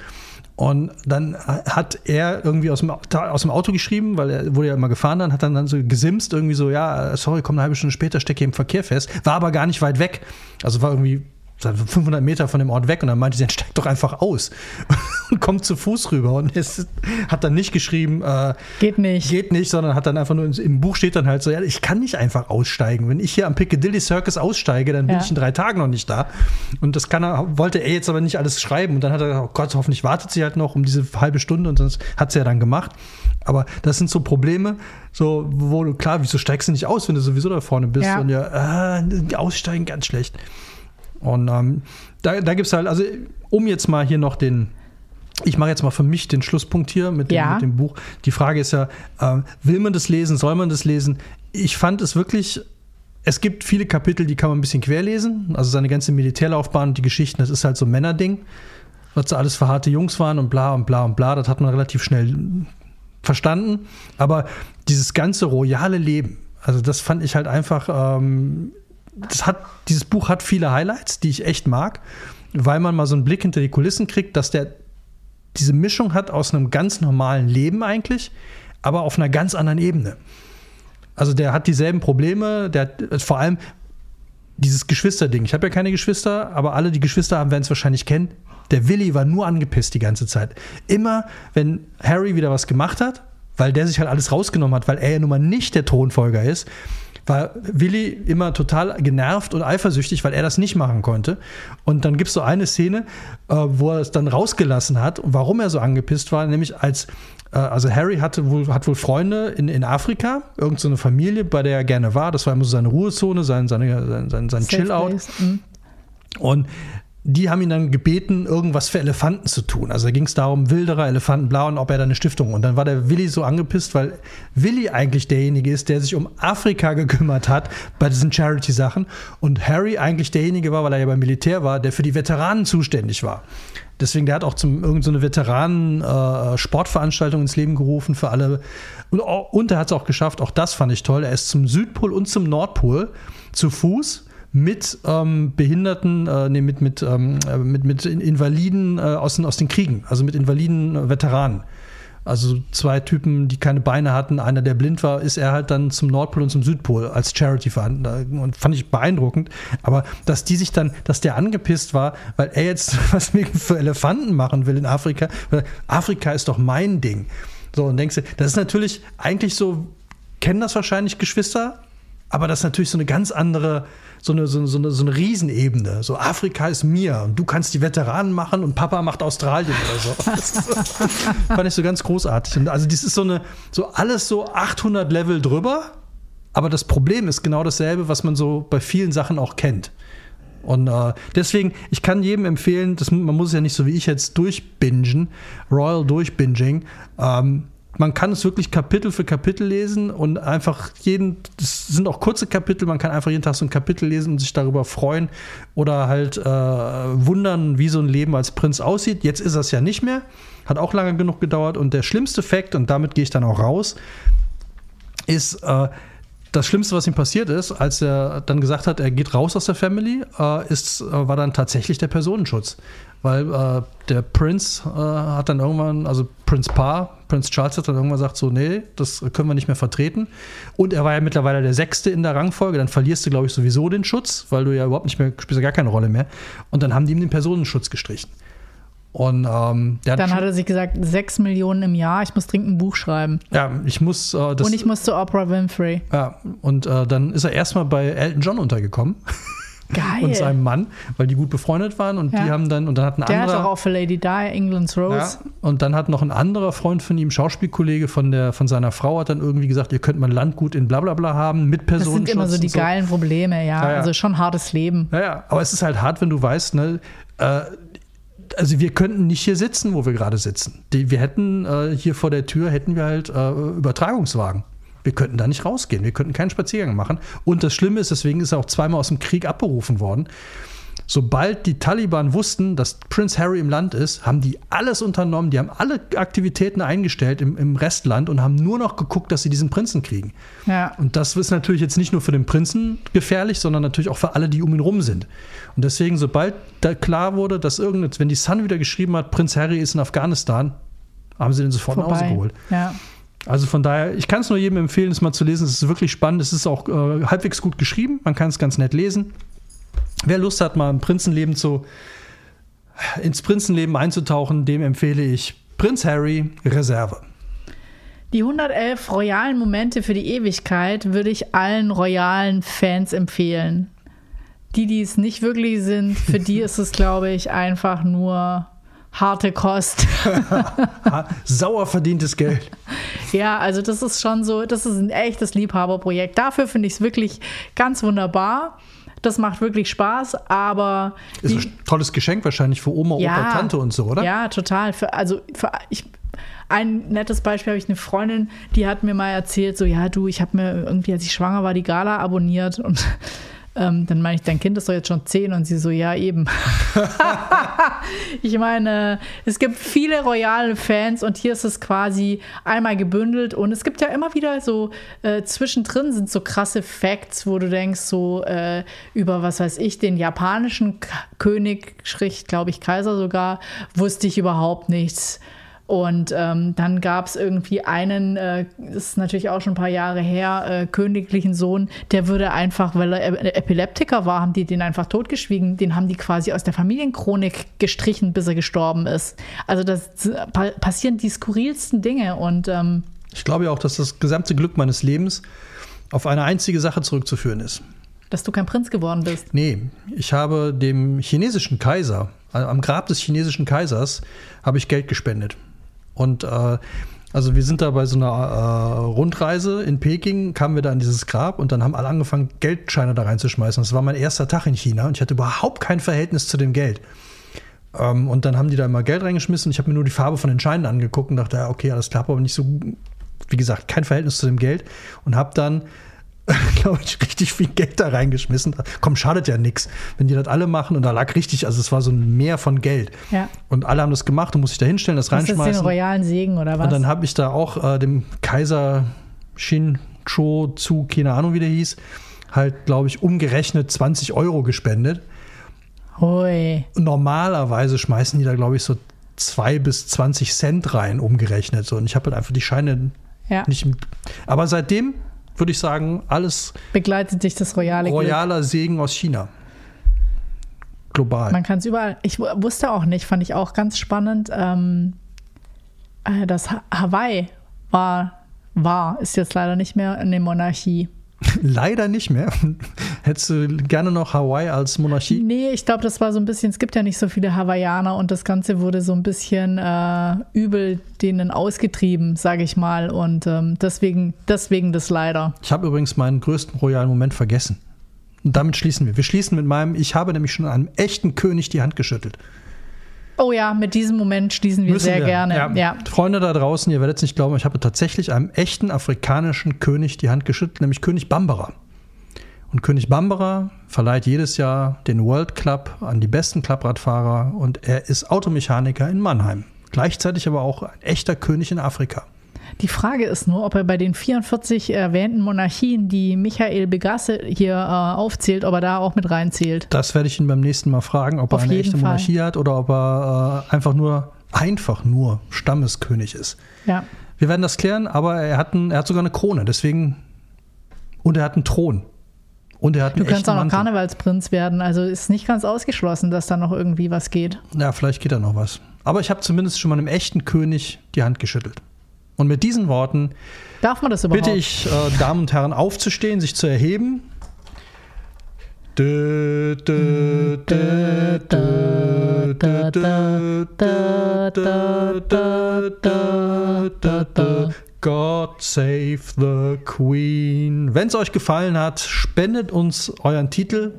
Und dann hat er irgendwie aus dem, aus dem Auto geschrieben, weil er wurde ja immer gefahren, dann hat dann, dann so gesimst, irgendwie so, ja, sorry, komm eine halbe Stunde später, stecke im Verkehr fest. War aber gar nicht weit weg. Also war irgendwie 500 Meter von dem Ort weg und dann meinte sie, dann steig doch einfach aus und kommt zu Fuß rüber. Und es hat dann nicht geschrieben, äh, geht nicht. Geht nicht, sondern hat dann einfach nur im Buch steht dann halt so, ja, ich kann nicht einfach aussteigen. Wenn ich hier am Piccadilly Circus aussteige, dann bin ja. ich in drei Tagen noch nicht da. Und das kann er, wollte er jetzt aber nicht alles schreiben. Und dann hat er gesagt, oh Gott, hoffentlich wartet sie halt noch um diese halbe Stunde und sonst hat sie ja dann gemacht. Aber das sind so Probleme, so, wo du, klar, wieso steigst du nicht aus, wenn du sowieso da vorne bist? Ja. Und ja, äh, aussteigen ganz schlecht. Und ähm, da, da gibt es halt, also um jetzt mal hier noch den, ich mache jetzt mal für mich den Schlusspunkt hier mit dem, ja. mit dem Buch. Die Frage ist ja, äh, will man das lesen, soll man das lesen? Ich fand es wirklich, es gibt viele Kapitel, die kann man ein bisschen querlesen. Also seine ganze Militärlaufbahn und die Geschichten, das ist halt so ein Männerding. Was so alles für harte Jungs waren und bla und bla und bla, das hat man relativ schnell verstanden. Aber dieses ganze royale Leben, also das fand ich halt einfach ähm, hat, dieses Buch hat viele Highlights, die ich echt mag, weil man mal so einen Blick hinter die Kulissen kriegt, dass der diese Mischung hat aus einem ganz normalen Leben eigentlich, aber auf einer ganz anderen Ebene. Also der hat dieselben Probleme, der hat vor allem dieses Geschwisterding. Ich habe ja keine Geschwister, aber alle, die Geschwister haben, werden es wahrscheinlich kennen. Der Willi war nur angepisst die ganze Zeit. Immer, wenn Harry wieder was gemacht hat, weil der sich halt alles rausgenommen hat, weil er ja nun mal nicht der Thronfolger ist, war Willi immer total genervt und eifersüchtig, weil er das nicht machen konnte. Und dann gibt es so eine Szene, äh, wo er es dann rausgelassen hat und warum er so angepisst war, nämlich als äh, also Harry hatte wohl, hat wohl Freunde in, in Afrika, irgendeine so Familie, bei der er gerne war. Das war immer so seine Ruhezone, sein, seine, sein, sein, sein Chill-Out. Mhm. Und die haben ihn dann gebeten, irgendwas für Elefanten zu tun. Also da ging es darum, Wilderer, Elefanten, Blau und ob er da eine Stiftung. Und dann war der Willi so angepisst, weil Willi eigentlich derjenige ist, der sich um Afrika gekümmert hat bei diesen Charity-Sachen. Und Harry eigentlich derjenige war, weil er ja beim Militär war, der für die Veteranen zuständig war. Deswegen, der hat auch zum irgendeine so Veteranen-Sportveranstaltung äh, ins Leben gerufen für alle. Und, und er hat es auch geschafft, auch das fand ich toll. Er ist zum Südpol und zum Nordpol zu Fuß mit ähm, Behinderten, äh, nee, mit, mit, ähm, äh, mit, mit Invaliden äh, aus, den, aus den Kriegen, also mit invaliden äh, Veteranen. Also zwei Typen, die keine Beine hatten, einer, der blind war, ist er halt dann zum Nordpol und zum Südpol als Charity vorhanden. Und fand ich beeindruckend. Aber dass die sich dann, dass der angepisst war, weil er jetzt was für Elefanten machen will in Afrika. Afrika ist doch mein Ding. So, und denkst du, das ist natürlich eigentlich so, kennen das wahrscheinlich Geschwister, aber das ist natürlich so eine ganz andere, so eine, so, so, eine, so eine Riesenebene. So Afrika ist mir und du kannst die Veteranen machen und Papa macht Australien oder so. fand ich so ganz großartig. Und also das ist so eine, so alles so 800 Level drüber. Aber das Problem ist genau dasselbe, was man so bei vielen Sachen auch kennt. Und äh, deswegen, ich kann jedem empfehlen, das, man muss es ja nicht so wie ich jetzt durchbingen, Royal Durchbinging. Ähm, man kann es wirklich Kapitel für Kapitel lesen und einfach jeden, das sind auch kurze Kapitel, man kann einfach jeden Tag so ein Kapitel lesen und sich darüber freuen oder halt äh, wundern, wie so ein Leben als Prinz aussieht. Jetzt ist es ja nicht mehr, hat auch lange genug gedauert und der schlimmste Fakt, und damit gehe ich dann auch raus, ist, äh, das Schlimmste, was ihm passiert ist, als er dann gesagt hat, er geht raus aus der Family, äh, ist, äh, war dann tatsächlich der Personenschutz. Weil äh, der Prinz äh, hat dann irgendwann, also Prinz Paar, Prinz Charles hat dann irgendwann gesagt, so, nee, das können wir nicht mehr vertreten. Und er war ja mittlerweile der Sechste in der Rangfolge, dann verlierst du, glaube ich, sowieso den Schutz, weil du ja überhaupt nicht mehr, spielst ja gar keine Rolle mehr. Und dann haben die ihm den Personenschutz gestrichen. Und ähm, dann hat, er sich gesagt, sechs Millionen im Jahr, ich muss dringend ein Buch schreiben. Ja, ich muss. Äh, das, und ich muss zu Oprah Winfrey. Ja, und äh, dann ist er erstmal bei Elton John untergekommen. Geil. und seinem Mann, weil die gut befreundet waren und ja. die haben dann und dann hat ein Der anderer, hat auch für Lady Di England's Rose. Ja, und dann hat noch ein anderer Freund von ihm, Schauspielkollege von der von seiner Frau, hat dann irgendwie gesagt, ihr könnt mal Landgut in Blablabla haben mit Personenschutz. Das sind immer so die so. geilen Probleme, ja. ja. Also schon hartes Leben. Ja, ja. Aber es ist halt hart, wenn du weißt, ne, äh, also wir könnten nicht hier sitzen, wo wir gerade sitzen. Die, wir hätten äh, hier vor der Tür hätten wir halt äh, Übertragungswagen. Wir könnten da nicht rausgehen. Wir könnten keinen Spaziergang machen. Und das Schlimme ist, deswegen ist er auch zweimal aus dem Krieg abberufen worden. Sobald die Taliban wussten, dass Prince Harry im Land ist, haben die alles unternommen. Die haben alle Aktivitäten eingestellt im, im Restland und haben nur noch geguckt, dass sie diesen Prinzen kriegen. Ja. Und das ist natürlich jetzt nicht nur für den Prinzen gefährlich, sondern natürlich auch für alle, die um ihn rum sind. Und deswegen, sobald da klar wurde, dass irgendein, wenn die Sun wieder geschrieben hat, Prinz Harry ist in Afghanistan, haben sie den sofort Vorbei. nach Hause geholt. Ja. Also von daher, ich kann es nur jedem empfehlen, es mal zu lesen. Es ist wirklich spannend. Es ist auch äh, halbwegs gut geschrieben. Man kann es ganz nett lesen. Wer Lust hat, mal im Prinzenleben zu, ins Prinzenleben einzutauchen, dem empfehle ich Prinz Harry Reserve. Die 111 royalen Momente für die Ewigkeit würde ich allen royalen Fans empfehlen. Die, die es nicht wirklich sind, für die ist es, glaube ich, einfach nur harte Kost. Sauer verdientes Geld. Ja, also das ist schon so, das ist ein echtes Liebhaberprojekt. Dafür finde ich es wirklich ganz wunderbar. Das macht wirklich Spaß, aber. Ist ein tolles Geschenk wahrscheinlich für Oma, ja, Opa, Tante und so, oder? Ja, total. Für, also für, ich, ein nettes Beispiel habe ich eine Freundin, die hat mir mal erzählt, so ja, du, ich habe mir irgendwie, als ich schwanger war, die Gala abonniert und ähm, dann meine ich, dein Kind ist doch jetzt schon zehn und sie so, ja, eben. ich meine, es gibt viele royale Fans und hier ist es quasi einmal gebündelt und es gibt ja immer wieder so äh, zwischendrin sind so krasse Facts, wo du denkst, so äh, über was weiß ich, den japanischen K König, glaube ich, Kaiser sogar, wusste ich überhaupt nichts. Und ähm, dann gab es irgendwie einen, äh, das ist natürlich auch schon ein paar Jahre her, äh, königlichen Sohn, der würde einfach, weil er Epileptiker war, haben die den einfach totgeschwiegen. Den haben die quasi aus der Familienchronik gestrichen, bis er gestorben ist. Also das pa passieren die skurrilsten Dinge und ähm, ich glaube ja auch, dass das gesamte Glück meines Lebens auf eine einzige Sache zurückzuführen ist. Dass du kein Prinz geworden bist. Nee, ich habe dem chinesischen Kaiser, am Grab des chinesischen Kaisers, habe ich Geld gespendet. Und äh, also wir sind da bei so einer äh, Rundreise in Peking, kamen wir da an dieses Grab und dann haben alle angefangen, Geldscheine da reinzuschmeißen. Das war mein erster Tag in China und ich hatte überhaupt kein Verhältnis zu dem Geld. Ähm, und dann haben die da immer Geld reingeschmissen ich habe mir nur die Farbe von den Scheinen angeguckt und dachte, okay, alles klar, aber nicht so, wie gesagt, kein Verhältnis zu dem Geld. Und habe dann glaube ich, richtig viel Geld da reingeschmissen. Komm, schadet ja nichts, wenn die das alle machen. Und da lag richtig, also es war so ein Meer von Geld. Ja. Und alle haben das gemacht und muss sich da hinstellen, das reinschmeißen. Das ist den royalen Segen oder was? Und dann habe ich da auch äh, dem Kaiser Shin Cho zu, keine Ahnung, wie der hieß, halt, glaube ich, umgerechnet 20 Euro gespendet. Hui. Normalerweise schmeißen die da, glaube ich, so 2 bis 20 Cent rein, umgerechnet. So. Und ich habe halt einfach die Scheine ja. nicht. Aber seitdem würde ich sagen, alles begleitet dich das royale royaler Glück. Segen aus China. Global. Man kann es überall. Ich wusste auch nicht, fand ich auch ganz spannend. Ähm, äh, das Hawaii war, war, ist jetzt leider nicht mehr eine Monarchie. Leider nicht mehr. Hättest du gerne noch Hawaii als Monarchie? Nee, ich glaube, das war so ein bisschen, es gibt ja nicht so viele Hawaiianer und das Ganze wurde so ein bisschen äh, übel denen ausgetrieben, sage ich mal. Und ähm, deswegen, deswegen das leider. Ich habe übrigens meinen größten royalen Moment vergessen. Und damit schließen wir. Wir schließen mit meinem, ich habe nämlich schon einem echten König die Hand geschüttelt. Oh ja, mit diesem Moment schließen wir Müssen sehr wir. gerne. Ja. ja. Freunde da draußen, ihr werdet es nicht glauben, ich habe tatsächlich einem echten afrikanischen König die Hand geschüttelt, nämlich König Bambara. Und König Bambara verleiht jedes Jahr den World Club an die besten Clubradfahrer und er ist Automechaniker in Mannheim. Gleichzeitig aber auch ein echter König in Afrika. Die Frage ist nur, ob er bei den 44 erwähnten Monarchien, die Michael Begasse hier äh, aufzählt, ob er da auch mit reinzählt. Das werde ich ihn beim nächsten Mal fragen, ob Auf er eine echte Fall. Monarchie hat oder ob er äh, einfach nur, einfach nur Stammeskönig ist. Ja. Wir werden das klären, aber er hat, ein, er hat sogar eine Krone, deswegen. Und er hat einen Thron. Und er hat einen Du kannst auch noch Mantel. Karnevalsprinz werden. Also ist nicht ganz ausgeschlossen, dass da noch irgendwie was geht. Ja, vielleicht geht da noch was. Aber ich habe zumindest schon mal einem echten König die Hand geschüttelt. Und mit diesen Worten Darf man das überhaupt? bitte ich äh, Damen und Herren aufzustehen, sich zu erheben. Dö, dö, dö, dö, dö, dö, dö, dö, dö, dö, dö, dö. God save the Queen. Wenn es euch gefallen hat, spendet uns euren Titel.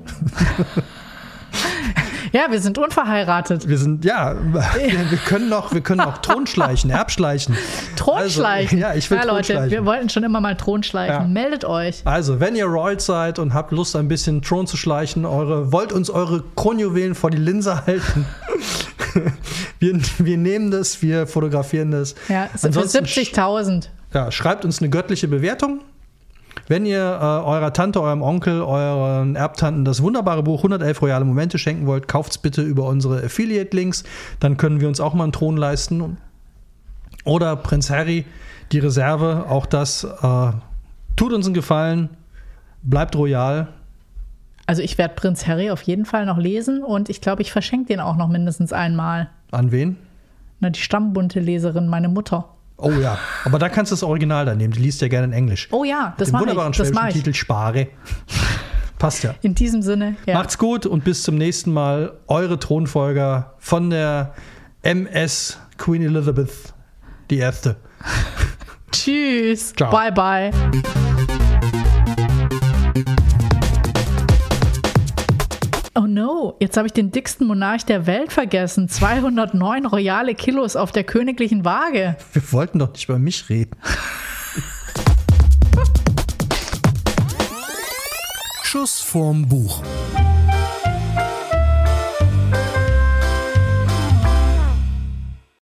Ja, wir sind unverheiratet. Wir sind, ja, wir, wir können noch, wir können noch Thronschleichen, Erbschleichen. Thronschleichen. Also, ja, ich will ja, Leute, Thronschleichen. wir wollten schon immer mal Thronschleichen. Ja. Meldet euch. Also, wenn ihr Royals seid und habt Lust, ein bisschen Thron zu schleichen, eure, wollt uns eure Kronjuwelen vor die Linse halten. wir, wir nehmen das, wir fotografieren das. Ja, es sind für Ansonsten 70.000. Ja, schreibt uns eine göttliche Bewertung. Wenn ihr äh, eurer Tante, eurem Onkel, euren Erbtanten das wunderbare Buch 111 royale Momente schenken wollt, kauft es bitte über unsere Affiliate-Links. Dann können wir uns auch mal einen Thron leisten. Oder Prinz Harry, die Reserve, auch das äh, tut uns einen Gefallen. Bleibt royal. Also ich werde Prinz Harry auf jeden Fall noch lesen und ich glaube, ich verschenke den auch noch mindestens einmal. An wen? Na, die stammbunte Leserin, meine Mutter. Oh ja, aber da kannst du das Original dann nehmen. Die liest ja gerne in Englisch. Oh ja, das mache wunderbaren ich. Das schwäbischen. Titel Spare. Passt ja. In diesem Sinne, ja. Macht's gut und bis zum nächsten Mal. Eure Thronfolger von der MS Queen Elizabeth die Erste. Tschüss. Ciao. Bye, bye. Oh no, jetzt habe ich den dicksten Monarch der Welt vergessen. 209 royale Kilos auf der königlichen Waage. Wir wollten doch nicht über mich reden. Schuss vorm Buch.